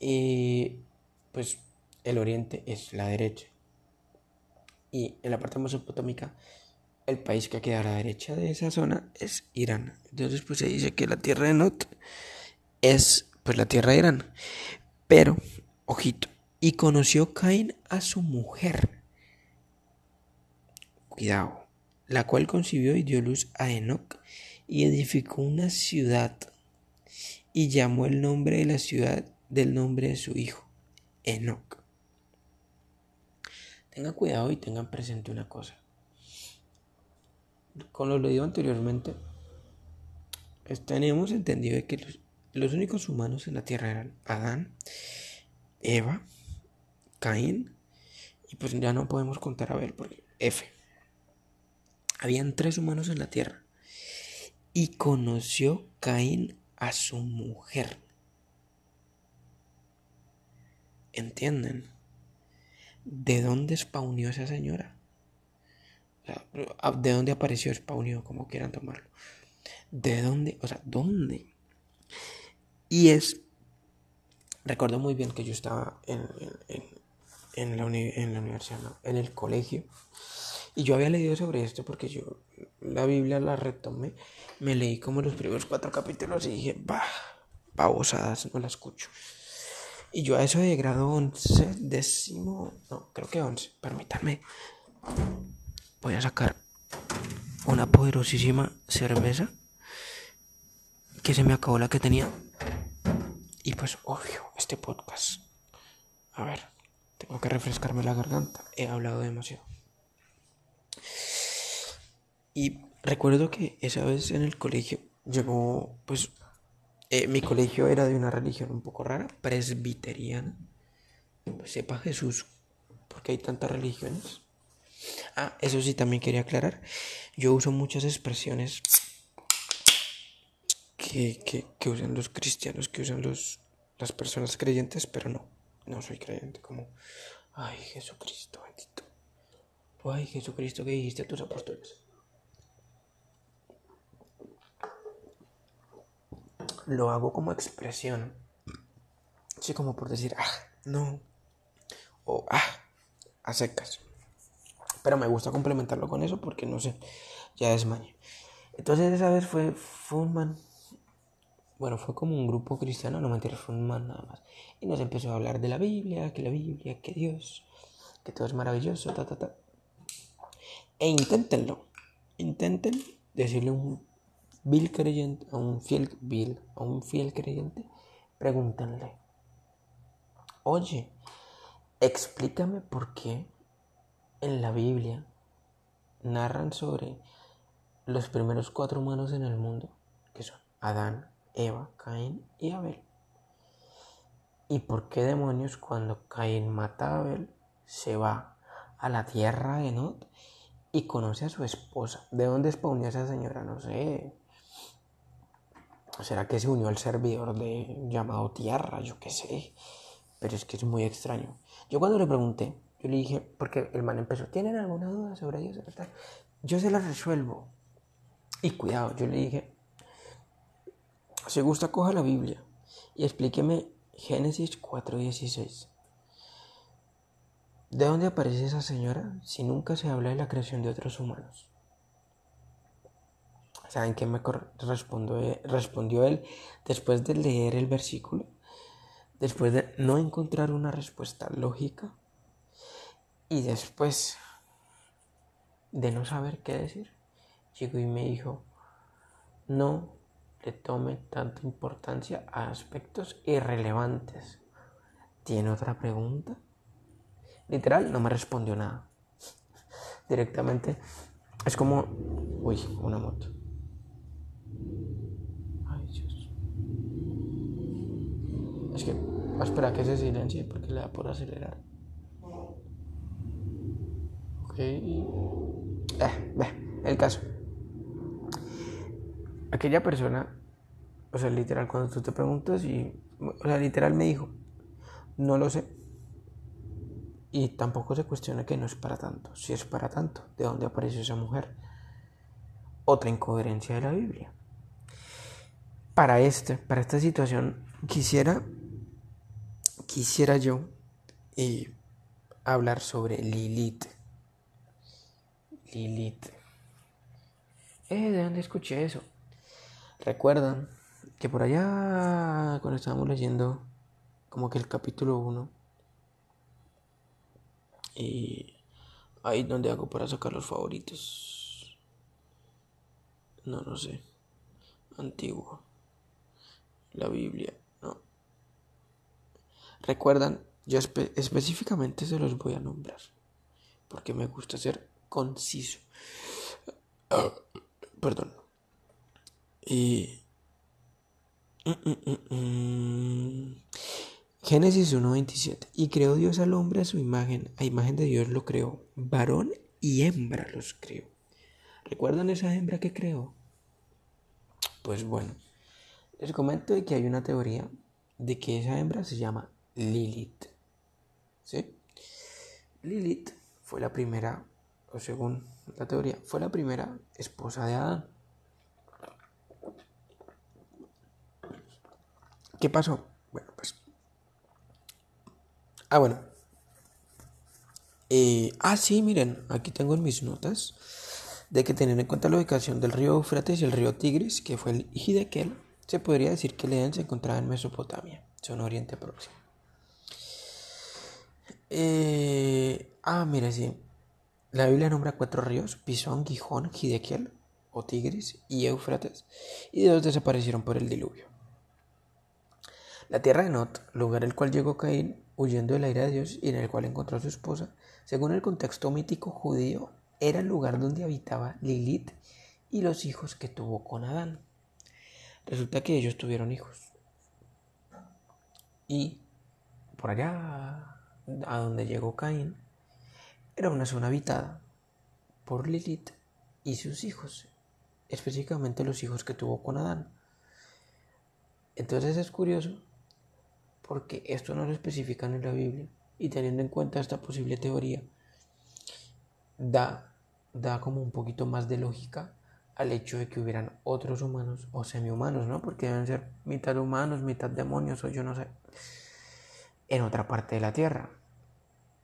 y pues el oriente es la derecha. Y en la parte mesopotámica, el país que queda a la derecha de esa zona es Irán. Entonces, pues se dice que la tierra de Not es pues la tierra de Irán. Pero, ojito, y conoció Caín a su mujer. Cuidado, la cual concibió y dio luz a Enoch y edificó una ciudad y llamó el nombre de la ciudad del nombre de su hijo, Enoch. Tengan cuidado y tengan presente una cosa. Con lo leído anteriormente, tenemos entendido que los, únicos humanos en la tierra eran Adán, Eva, Caín, y pues ya no podemos contar a ver porque F. Habían tres humanos en la tierra. Y conoció Caín a su mujer. ¿Entienden? ¿De dónde spawnió esa señora? ¿De dónde apareció spawnió? Como quieran tomarlo. ¿De dónde? O sea, ¿dónde? Y es... Recuerdo muy bien que yo estaba en, en, la, en la universidad, en el colegio. Y yo había leído sobre esto porque yo la Biblia la retomé. Me leí como los primeros cuatro capítulos y dije, bah, babosadas, no la escucho. Y yo a eso de grado 11, décimo, no, creo que 11, permítanme. Voy a sacar una poderosísima cerveza que se me acabó la que tenía. Y pues, obvio, este podcast. A ver, tengo que refrescarme la garganta. He hablado demasiado. Y recuerdo que esa vez en el colegio llegó, pues, eh, mi colegio era de una religión un poco rara, presbiteriana. Pues sepa Jesús, porque hay tantas religiones. Ah, eso sí, también quería aclarar. Yo uso muchas expresiones que, que, que usan los cristianos, que usan los, las personas creyentes, pero no, no soy creyente. Como, ay, Jesucristo bendito. Ay, Jesucristo, ¿qué dijiste a tus apóstoles? lo hago como expresión. Así como por decir, ah, no. O ah, a secas. Pero me gusta complementarlo con eso porque no sé, ya es maña. Entonces esa vez fue, fue. Bueno, fue como un grupo cristiano, no mentira, fue un nada más. Y nos empezó a hablar de la Biblia, que la Biblia, que Dios, que todo es maravilloso, ta, ta, ta. E inténtenlo. Intenten decirle un vil creyente, a un fiel, vil, a un fiel creyente, pregúntenle, oye, explícame por qué en la Biblia narran sobre los primeros cuatro humanos en el mundo, que son Adán, Eva, Caín y Abel. ¿Y por qué demonios cuando Caín mata a Abel se va a la tierra de Not y conoce a su esposa? ¿De dónde spawnó esa señora? No sé. ¿Será que se unió al servidor de llamado Tierra? Yo qué sé. Pero es que es muy extraño. Yo cuando le pregunté, yo le dije, porque el man empezó, ¿tienen alguna duda sobre ellos? Yo se la resuelvo. Y cuidado, yo le dije, si gusta, coja la Biblia y explíqueme Génesis 4.16. ¿De dónde aparece esa señora si nunca se habla de la creación de otros humanos? ¿Saben qué me respondió, eh, respondió él después de leer el versículo? Después de no encontrar una respuesta lógica y después de no saber qué decir, llegó y me dijo, no le tome tanta importancia a aspectos irrelevantes. ¿Tiene otra pregunta? Literal, no me respondió nada. Directamente es como... Uy, una moto. Ay, Dios. Es que va a esperar que se silencie porque le da por acelerar. Eh, el caso. Aquella persona, o sea, literal, cuando tú te preguntas y... O sea, literal me dijo, no lo sé. Y tampoco se cuestiona que no es para tanto. Si es para tanto, ¿de dónde apareció esa mujer? Otra incoherencia de la Biblia. Para este, para esta situación, quisiera, quisiera yo eh, hablar sobre Lilith. Lilith. Eh, ¿de dónde escuché eso? Recuerdan que por allá, cuando estábamos leyendo como que el capítulo 1, y ahí donde hago para sacar los favoritos. No, no sé. Antiguo. La Biblia. No. Recuerdan, yo específicamente se los voy a nombrar. Porque me gusta ser conciso. perdón. Y... Mm, mm, mm, Génesis 1.27. Y creó Dios al hombre a su imagen, a imagen de Dios lo creó, varón y hembra los creó. ¿Recuerdan esa hembra que creó? Pues bueno, les comento que hay una teoría de que esa hembra se llama Lilith. ¿Sí? Lilith fue la primera, o según la teoría, fue la primera esposa de Adán. ¿Qué pasó? Bueno, pues Ah, bueno. Eh, ah, sí, miren, aquí tengo en mis notas de que tener en cuenta la ubicación del río Eufrates y el río Tigris, que fue el Hidekel, se podría decir que Eden se encontraba en Mesopotamia, zona Oriente Próximo. Eh, ah, mire, sí. La Biblia nombra cuatro ríos, Pisón, Gijón, Hidekel o Tigris y Eufrates, y dos desaparecieron por el diluvio. La tierra de Not, lugar al cual llegó Caín, huyendo del aire de Dios y en el cual encontró a su esposa, según el contexto mítico judío, era el lugar donde habitaba Lilith y los hijos que tuvo con Adán. Resulta que ellos tuvieron hijos. Y por allá, a donde llegó Caín, era una zona habitada por Lilith y sus hijos, específicamente los hijos que tuvo con Adán. Entonces es curioso porque esto no lo especifican en la Biblia y teniendo en cuenta esta posible teoría, da, da como un poquito más de lógica al hecho de que hubieran otros humanos o semi-humanos, ¿no? Porque deben ser mitad humanos, mitad demonios o yo no sé, en otra parte de la Tierra,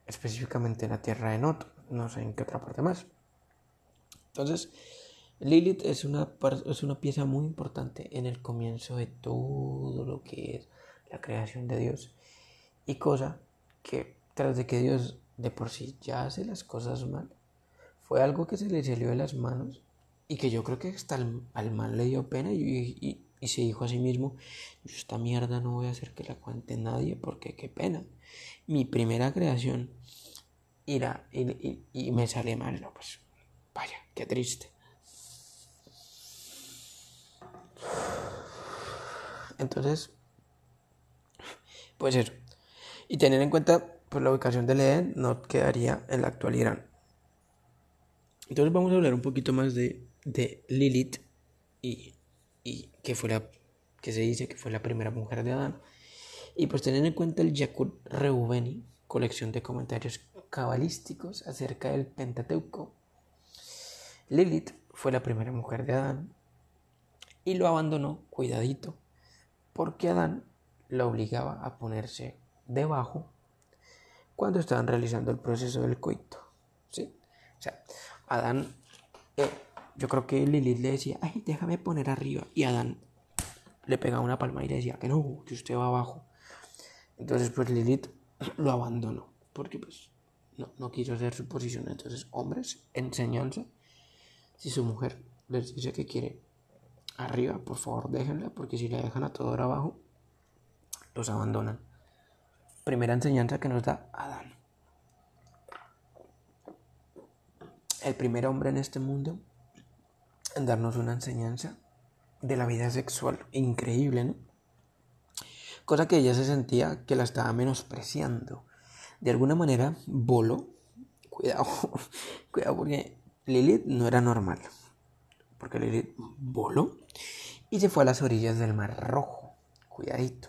específicamente en la Tierra de Not, no sé en qué otra parte más. Entonces, Lilith es una, es una pieza muy importante en el comienzo de todo lo que es la creación de Dios. Y cosa que tras de que Dios de por sí ya hace las cosas mal, fue algo que se le salió de las manos y que yo creo que hasta al, mal le dio pena y, se dijo a sí mismo, yo esta mierda no voy a hacer que la cuente nadie porque qué pena. Mi primera creación irá y, y me sale mal, no, pues vaya, qué triste. Entonces, Puede ser. Y tener en cuenta pues, la ubicación del Edén no quedaría en la actual Irán. Entonces vamos a hablar un poquito más de, de Lilith y, y que fue la que se dice que fue la primera mujer de Adán. Y pues tener en cuenta el Yakut Reubeni, colección de comentarios cabalísticos acerca del Pentateuco. Lilith fue la primera mujer de Adán y lo abandonó, cuidadito, porque Adán la obligaba a ponerse debajo cuando estaban realizando el proceso del coito. ¿sí? O sea, Adán, eh, yo creo que Lilith le decía, ay, déjame poner arriba. Y Adán le pegaba una palma y le decía que no, que usted va abajo. Entonces, pues Lilith lo abandonó, porque pues no, no quiso hacer su posición. Entonces, hombres, enseñanza, si su mujer les dice que quiere arriba, por favor déjenla, porque si la dejan a todo abajo, los abandonan. Primera enseñanza que nos da Adán. El primer hombre en este mundo en darnos una enseñanza de la vida sexual. Increíble, ¿no? Cosa que ella se sentía que la estaba menospreciando. De alguna manera voló. Cuidado, cuidado porque Lilith no era normal. Porque Lilith voló y se fue a las orillas del Mar Rojo. Cuidadito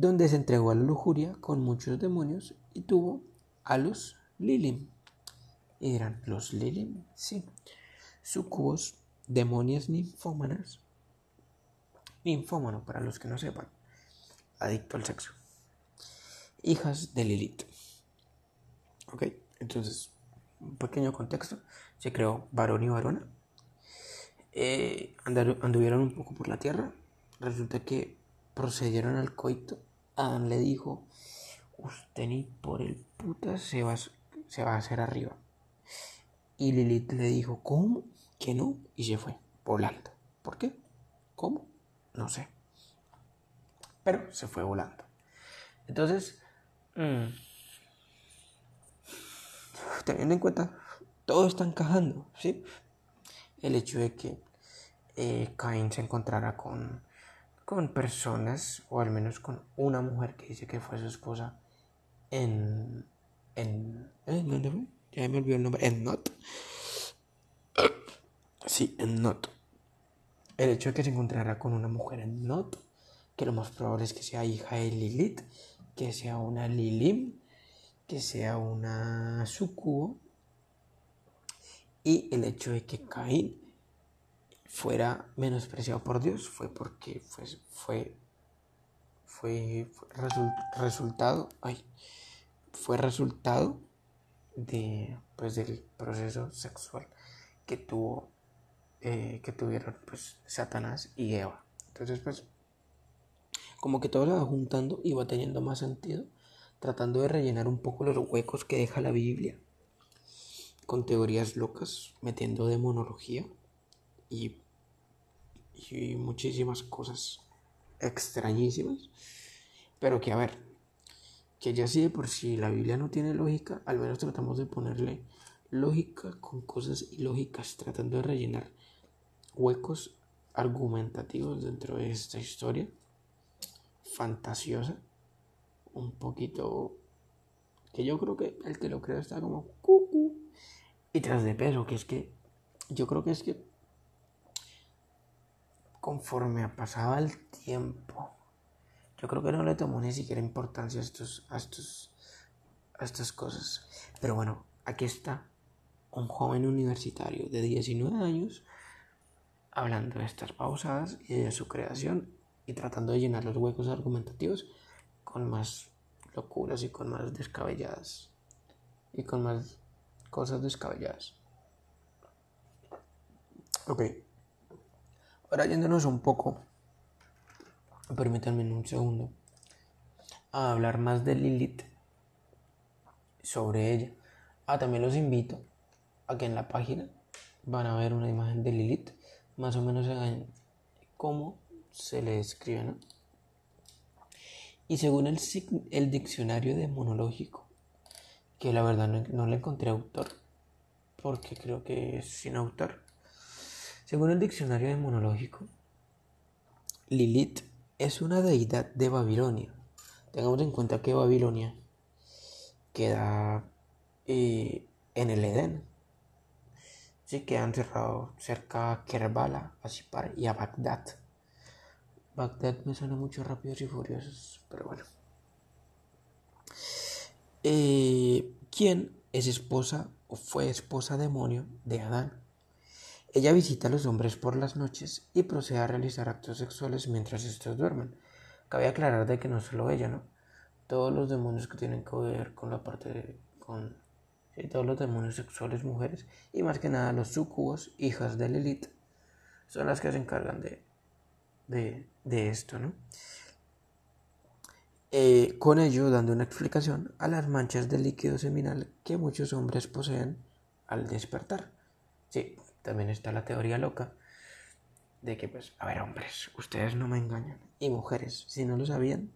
donde se entregó a la lujuria con muchos demonios y tuvo a los Lilim. Y eran los Lilim, sí, sucubos, demonios ninfómanas. Ninfómano, para los que no sepan, adicto al sexo. Hijas de Lilith. Ok, entonces, un pequeño contexto. Se creó varón y varona. Eh, anduvieron un poco por la tierra. Resulta que procedieron al coito Adán le dijo, usted ni por el puta se va, se va a hacer arriba. Y Lilith le dijo, ¿cómo? Que no. Y se fue, volando. ¿Por qué? ¿Cómo? No sé. Pero se fue volando. Entonces, mm, teniendo en cuenta, todo está encajando, ¿sí? El hecho de que eh, Caín se encontrara con con personas, o al menos con una mujer que dice que fue su esposa en. en. ¿Dónde fue? Ya me olvidó el nombre. En Not. Sí, en Not. El hecho de que se encontrara con una mujer en Not, que lo más probable es que sea hija de Lilith, que sea una Lilim, que sea una Sucubo, y el hecho de que Caín fuera menospreciado por Dios fue porque fue, fue, fue, resultado, ay, fue resultado de, pues, del proceso sexual que tuvo, eh, que tuvieron pues, Satanás y Eva. Entonces, pues, como que todo se va juntando y va teniendo más sentido, tratando de rellenar un poco los huecos que deja la Biblia, con teorías locas, metiendo demonología y, y muchísimas cosas extrañísimas. Pero que a ver, que ya sí de por si la Biblia no tiene lógica, al menos tratamos de ponerle lógica con cosas ilógicas, tratando de rellenar huecos argumentativos dentro de esta historia fantasiosa, un poquito que yo creo que el que lo crea está como cucu y tras de peso, que es que yo creo que es que conforme pasaba el tiempo, yo creo que no le tomó ni siquiera importancia estos, a, estos, a estas cosas. Pero bueno, aquí está un joven universitario de 19 años hablando de estas pausadas y de su creación y tratando de llenar los huecos argumentativos con más locuras y con más descabelladas y con más cosas descabelladas. Ok. Ahora yéndonos un poco, permítanme un segundo, a hablar más de Lilith, sobre ella. Ah, también los invito a que en la página van a ver una imagen de Lilith, más o menos en cómo se le escribe, ¿no? Y según el, el diccionario demonológico, que la verdad no, no le encontré autor, porque creo que es sin autor según el diccionario demonológico, Lilith es una deidad de Babilonia. Tengamos en cuenta que Babilonia queda eh, en el Edén. Sí, queda encerrado cerca a Kerbala, y a Bagdad. Bagdad me suena mucho rápidos y furiosos, pero bueno. Eh, ¿Quién es esposa o fue esposa demonio de Adán? Ella visita a los hombres por las noches y procede a realizar actos sexuales mientras estos duermen. Cabe aclarar de que no solo ella, ¿no? Todos los demonios que tienen que ver con la parte de, con todos los demonios sexuales mujeres y más que nada los sucubos, hijas de Lilith, son las que se encargan de, de, esto, ¿no? Eh, con ello dando una explicación a las manchas de líquido seminal que muchos hombres poseen al despertar. Sí, también está la teoría loca de que, pues, a ver, hombres, ustedes no me engañan. Y mujeres, si no lo sabían,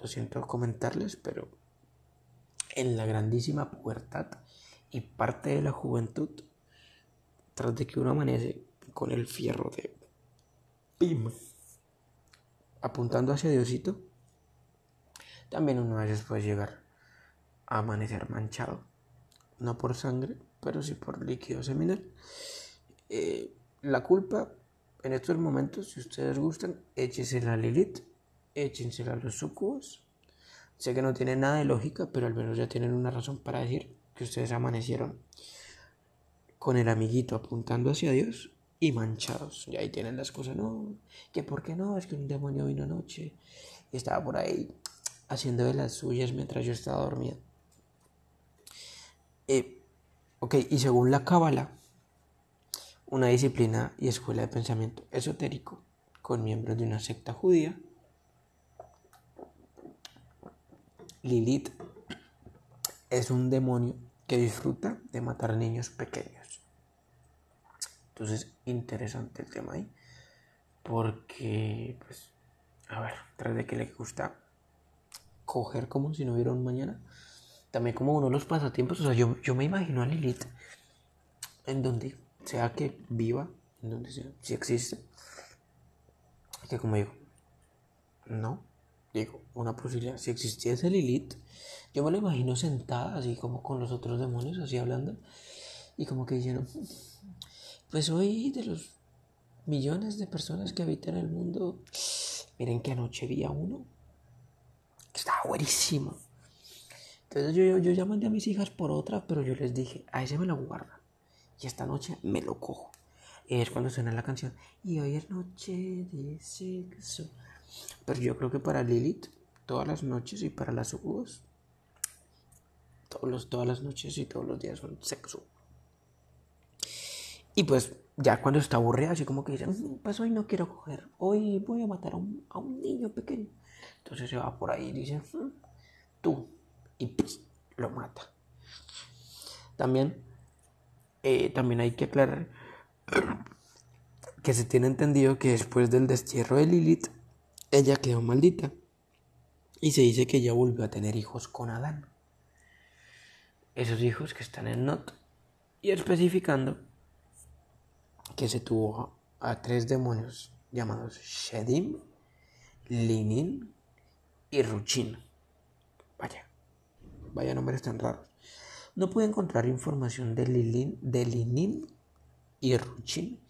lo siento comentarles, pero en la grandísima pubertad y parte de la juventud, tras de que uno amanece con el fierro de pim apuntando hacia Diosito, también uno a veces puede llegar a amanecer manchado, no por sangre, pero sí por líquido seminal. Eh, la culpa en estos momentos, si ustedes gustan, échensela a Lilith, échensela a los sucubos. Sé que no tiene nada de lógica, pero al menos ya tienen una razón para decir que ustedes amanecieron con el amiguito apuntando hacia Dios y manchados. Y ahí tienen las cosas, no, que por qué no, es que un demonio vino anoche y estaba por ahí haciendo de las suyas mientras yo estaba dormido. Eh, ok, y según la Cábala, una disciplina y escuela de pensamiento esotérico con miembros de una secta judía, Lilith es un demonio que disfruta de matar niños pequeños. Entonces, interesante el tema ahí. Porque, pues, a ver, tras de que le gusta coger como si no hubiera un mañana, también como uno de los pasatiempos, o sea, yo, yo me imagino a Lilith en donde sea que viva, en donde sea, si existe, que como digo, no, digo, una posibilidad, si existiese Lilith, yo me lo imagino sentada así como con los otros demonios, así hablando, y como que dijeron, pues hoy de los millones de personas que habitan el mundo, miren que anoche vi a uno, estaba buenísimo. Entonces yo, yo, ya mandé a mis hijas por otra, pero yo les dije, a ese me lo guarda y esta noche me lo cojo. Y es cuando suena la canción. Y hoy es noche de sexo. Pero yo creo que para Lilith, todas las noches y para las sucubos, todos todas las noches y todos los días son sexo. Y pues ya cuando está aburrida, así como que dice, mm, pues hoy no quiero coger, hoy voy a matar a un, niño pequeño. Entonces se va por ahí y dice, mm, tú, y pues, lo mata. También eh, también hay que aclarar que se tiene entendido que después del destierro de Lilith, ella quedó maldita. Y se dice que ella volvió a tener hijos con Adán. Esos hijos que están en Not. Y especificando que se tuvo a tres demonios llamados Shedim, Linin y Ruchin. Vaya, vaya nombres tan raros. No pude encontrar información de, Lilin, de Linin y Ruchin,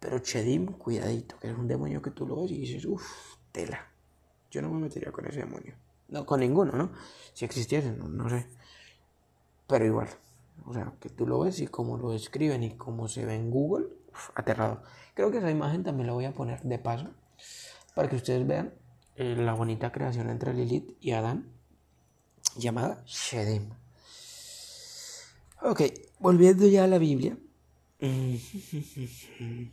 pero Chedim, cuidadito, que es un demonio que tú lo ves y dices, uff, tela. Yo no me metería con ese demonio. No, con ninguno, ¿no? Si existiese, no, no sé. Pero igual. O sea, que tú lo ves y cómo lo escriben y cómo se ve en Google, aterrado. Creo que esa imagen también la voy a poner de paso para que ustedes vean eh, la bonita creación entre Lilith y Adán llamada Shedim. Ok, volviendo ya a la Biblia.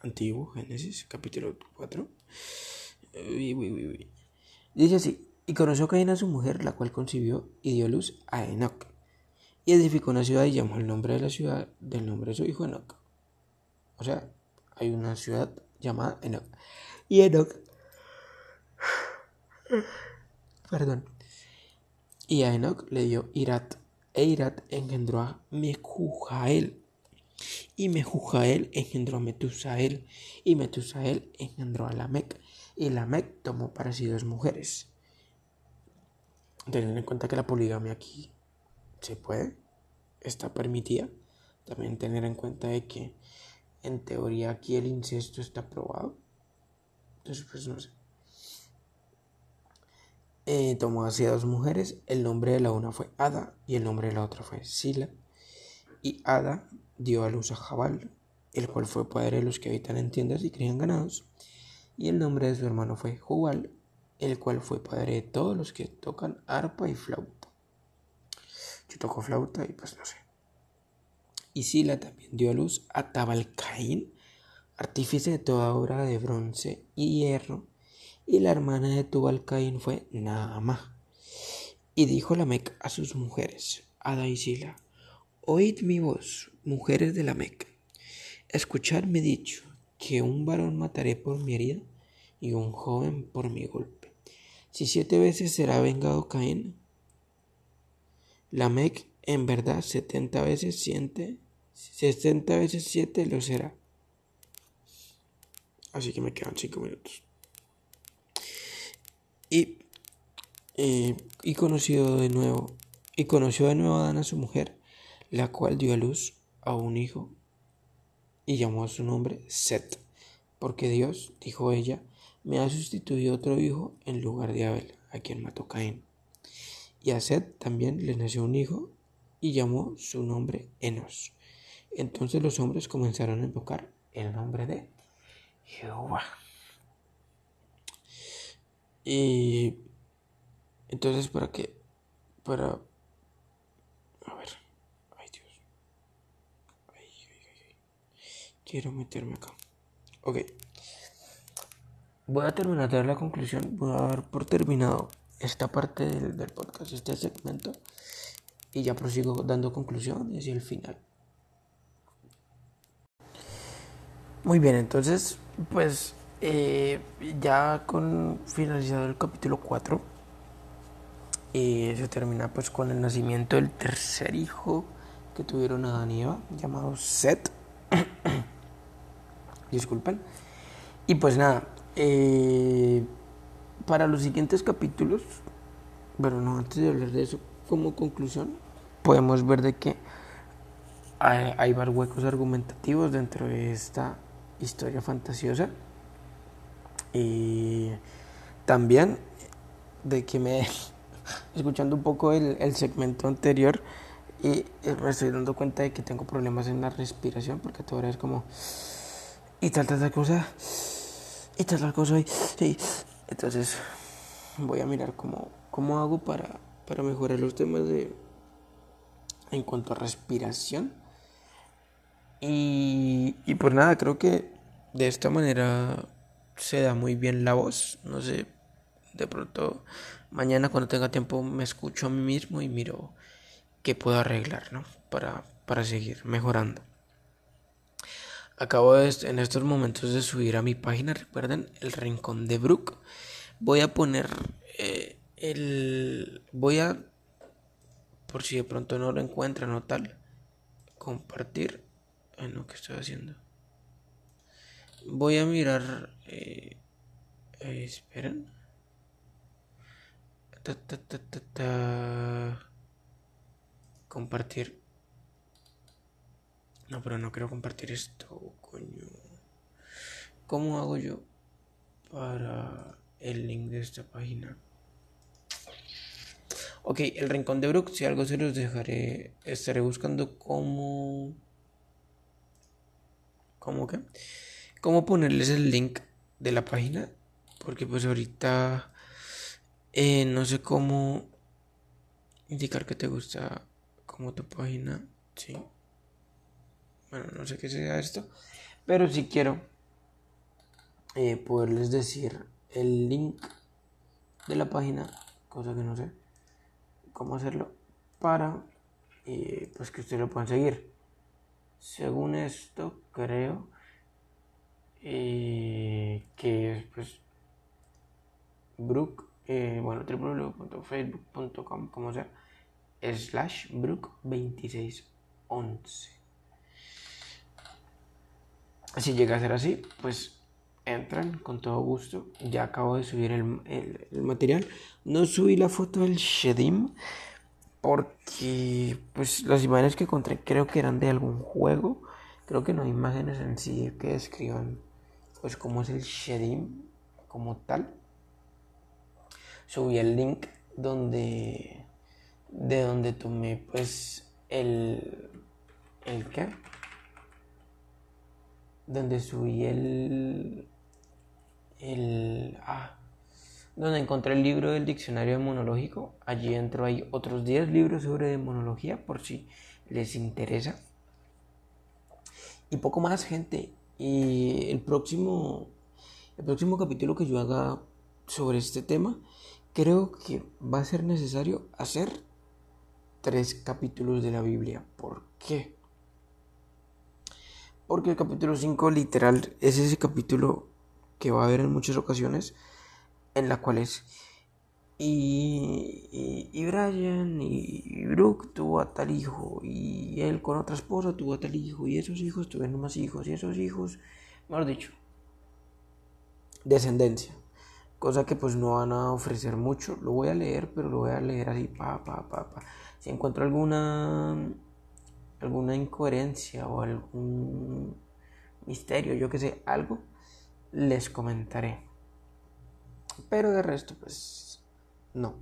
Antiguo, Génesis, capítulo 4. Dice así, y conoció Caín a su mujer, la cual concibió y dio luz a Enoch. Y edificó una ciudad y llamó el nombre de la ciudad del nombre de su hijo Enoch. O sea, hay una ciudad llamada Enoch. Y Enoch... Perdón. Y a Enoch le dio Irat Eirat engendró a Mejujael. Y Mejujael engendró a Metusael. Y Metusael engendró a Lamec. Y Lamec tomó para sí dos mujeres. Teniendo en cuenta que la poligamia aquí se puede, está permitida. También tener en cuenta de que en teoría aquí el incesto está probado. Entonces, pues no sé. Eh, tomó así a dos mujeres, el nombre de la una fue Ada y el nombre de la otra fue Sila. Y Ada dio a luz a Jabal, el cual fue padre de los que habitan en tiendas y crían ganados. Y el nombre de su hermano fue Jubal, el cual fue padre de todos los que tocan arpa y flauta. Yo toco flauta y pues no sé. Y Sila también dio a luz a Tabalcaín, artífice de toda obra de bronce y hierro y la hermana de Tubal Caín fue Naamá. Y dijo Lamec a sus mujeres, Ada y Sila, Oíd mi voz, mujeres de Lamec. escuchadme dicho, que un varón mataré por mi herida y un joven por mi golpe. Si siete veces será vengado Caín, Lamec en verdad setenta veces siete, sesenta veces siete lo será. Así que me quedan cinco minutos. Y, eh, y conoció de nuevo, y conoció de nuevo a Adán a su mujer, la cual dio a luz a un hijo y llamó a su nombre Set, porque Dios, dijo ella, me ha sustituido otro hijo en lugar de Abel, a quien mató Caín. Y a Set también le nació un hijo y llamó su nombre Enos. Entonces los hombres comenzaron a invocar el nombre de Jehová. Y entonces para qué? Para... A ver. Ay Dios. Ay, ay, ay. Quiero meterme acá. Ok. Voy a terminar de dar la conclusión. Voy a dar por terminado esta parte del, podcast, este segmento. Y ya prosigo dando conclusiones y el final. Muy bien, entonces, pues eh, ya con finalizado el capítulo 4, eh, se termina pues con el nacimiento del tercer hijo que tuvieron Adán y Eva, llamado Set. Disculpen. Y pues nada, eh, para los siguientes capítulos, bueno, no, antes de hablar de eso, como conclusión, podemos ver de que hay, hay huecos argumentativos dentro de esta historia fantasiosa. Y también de que me escuchando un poco el, segmento anterior y me estoy dando cuenta de que tengo problemas en la respiración porque todavía es como y tal tal, tal cosa y tal tal cosa y, entonces voy a mirar cómo, cómo hago para, para mejorar los temas de en cuanto a respiración y, y pues nada creo que de esta manera se da muy bien la voz. No sé, de pronto mañana cuando tenga tiempo me escucho a mí mismo y miro qué puedo arreglar, ¿no? Para, para seguir mejorando. Acabo de, en estos momentos de subir a mi página, recuerden, el rincón de Brook. Voy a poner eh, el... Voy a, por si de pronto no lo encuentran o tal, compartir en lo que estoy haciendo. Voy a mirar. Eh, eh, esperen. compartir. No, pero no quiero compartir esto, coño. ¿Cómo hago yo para el link de esta página? Ok, el rincón de Brook, si algo se los dejaré, estaré buscando cómo... ¿Cómo qué? cómo ponerles el link de la página porque pues ahorita eh, no sé cómo indicar que te gusta como tu página sí bueno no sé qué sea esto pero si quiero eh, poderles decir el link de la página cosa que no sé cómo hacerlo para eh, pues que ustedes lo puedan seguir según esto creo eh, que es pues Brook, bueno, www.facebook.com, como sea, slash Brook2611. Si llega a ser así, pues entran con todo gusto. Ya acabo de subir el, el, material. No subí la foto del Shedim porque pues las imágenes que encontré creo que eran de algún juego. Creo que no hay imágenes en sí que describan pues como es el Shedim como tal. Subí el link donde de donde tomé pues el el qué donde subí el el ah donde encontré el libro del diccionario demonológico allí dentro hay otros 10 libros sobre demonología por si les interesa y poco más gente y el próximo, el próximo capítulo que yo haga sobre este tema, creo que va a ser necesario hacer tres capítulos de la Biblia. ¿Por qué? Porque el capítulo 5 literal es ese capítulo que va a haber en muchas ocasiones en la cual es y, y, Brian y Brooke tuvo a tal hijo y él con otra esposa tuvo a tal hijo y esos hijos tuvieron más hijos y esos hijos, mejor dicho, descendencia. Cosa que pues no van a ofrecer mucho. Lo voy a leer, pero lo voy a leer así, pa, pa, pa, pa. Si encuentro alguna alguna incoherencia o algún misterio, yo que sé, algo, les comentaré. Pero de resto, pues no.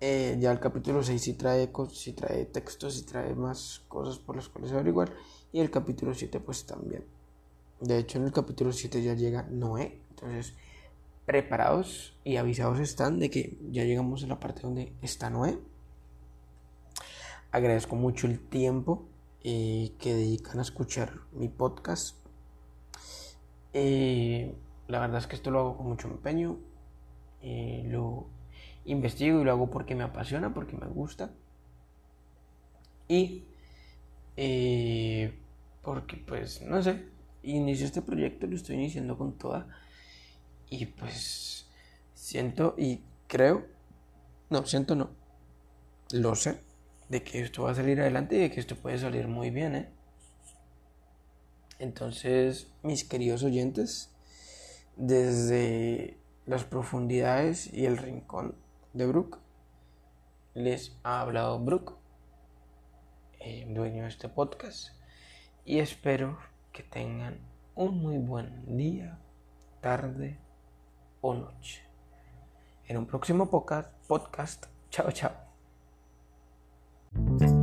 Eh, ya el capítulo 6 sí trae, sí trae textos, sí trae más cosas por las cuales averiguar. Y el capítulo 7 pues también. De hecho en el capítulo 7 ya llega Noé. Entonces preparados y avisados están de que ya llegamos a la parte donde está Noé. Agradezco mucho el tiempo eh, que dedican a escuchar mi podcast. Eh, la verdad es que esto lo hago con mucho empeño. Eh, lo investigo y lo hago porque me apasiona, porque me gusta. Y porque pues, no sé, inicio este proyecto, lo estoy iniciando con toda. Y pues siento y creo, no, siento no, lo sé, de que esto va a salir adelante y de que esto puede salir muy bien, ¿eh? Entonces, mis queridos oyentes, desde las profundidades y el rincón de Brooke, les ha hablado Brooke, dueño de este podcast, y espero que tengan un muy buen día, tarde o noche. En un próximo podcast chao, chao. Thank you.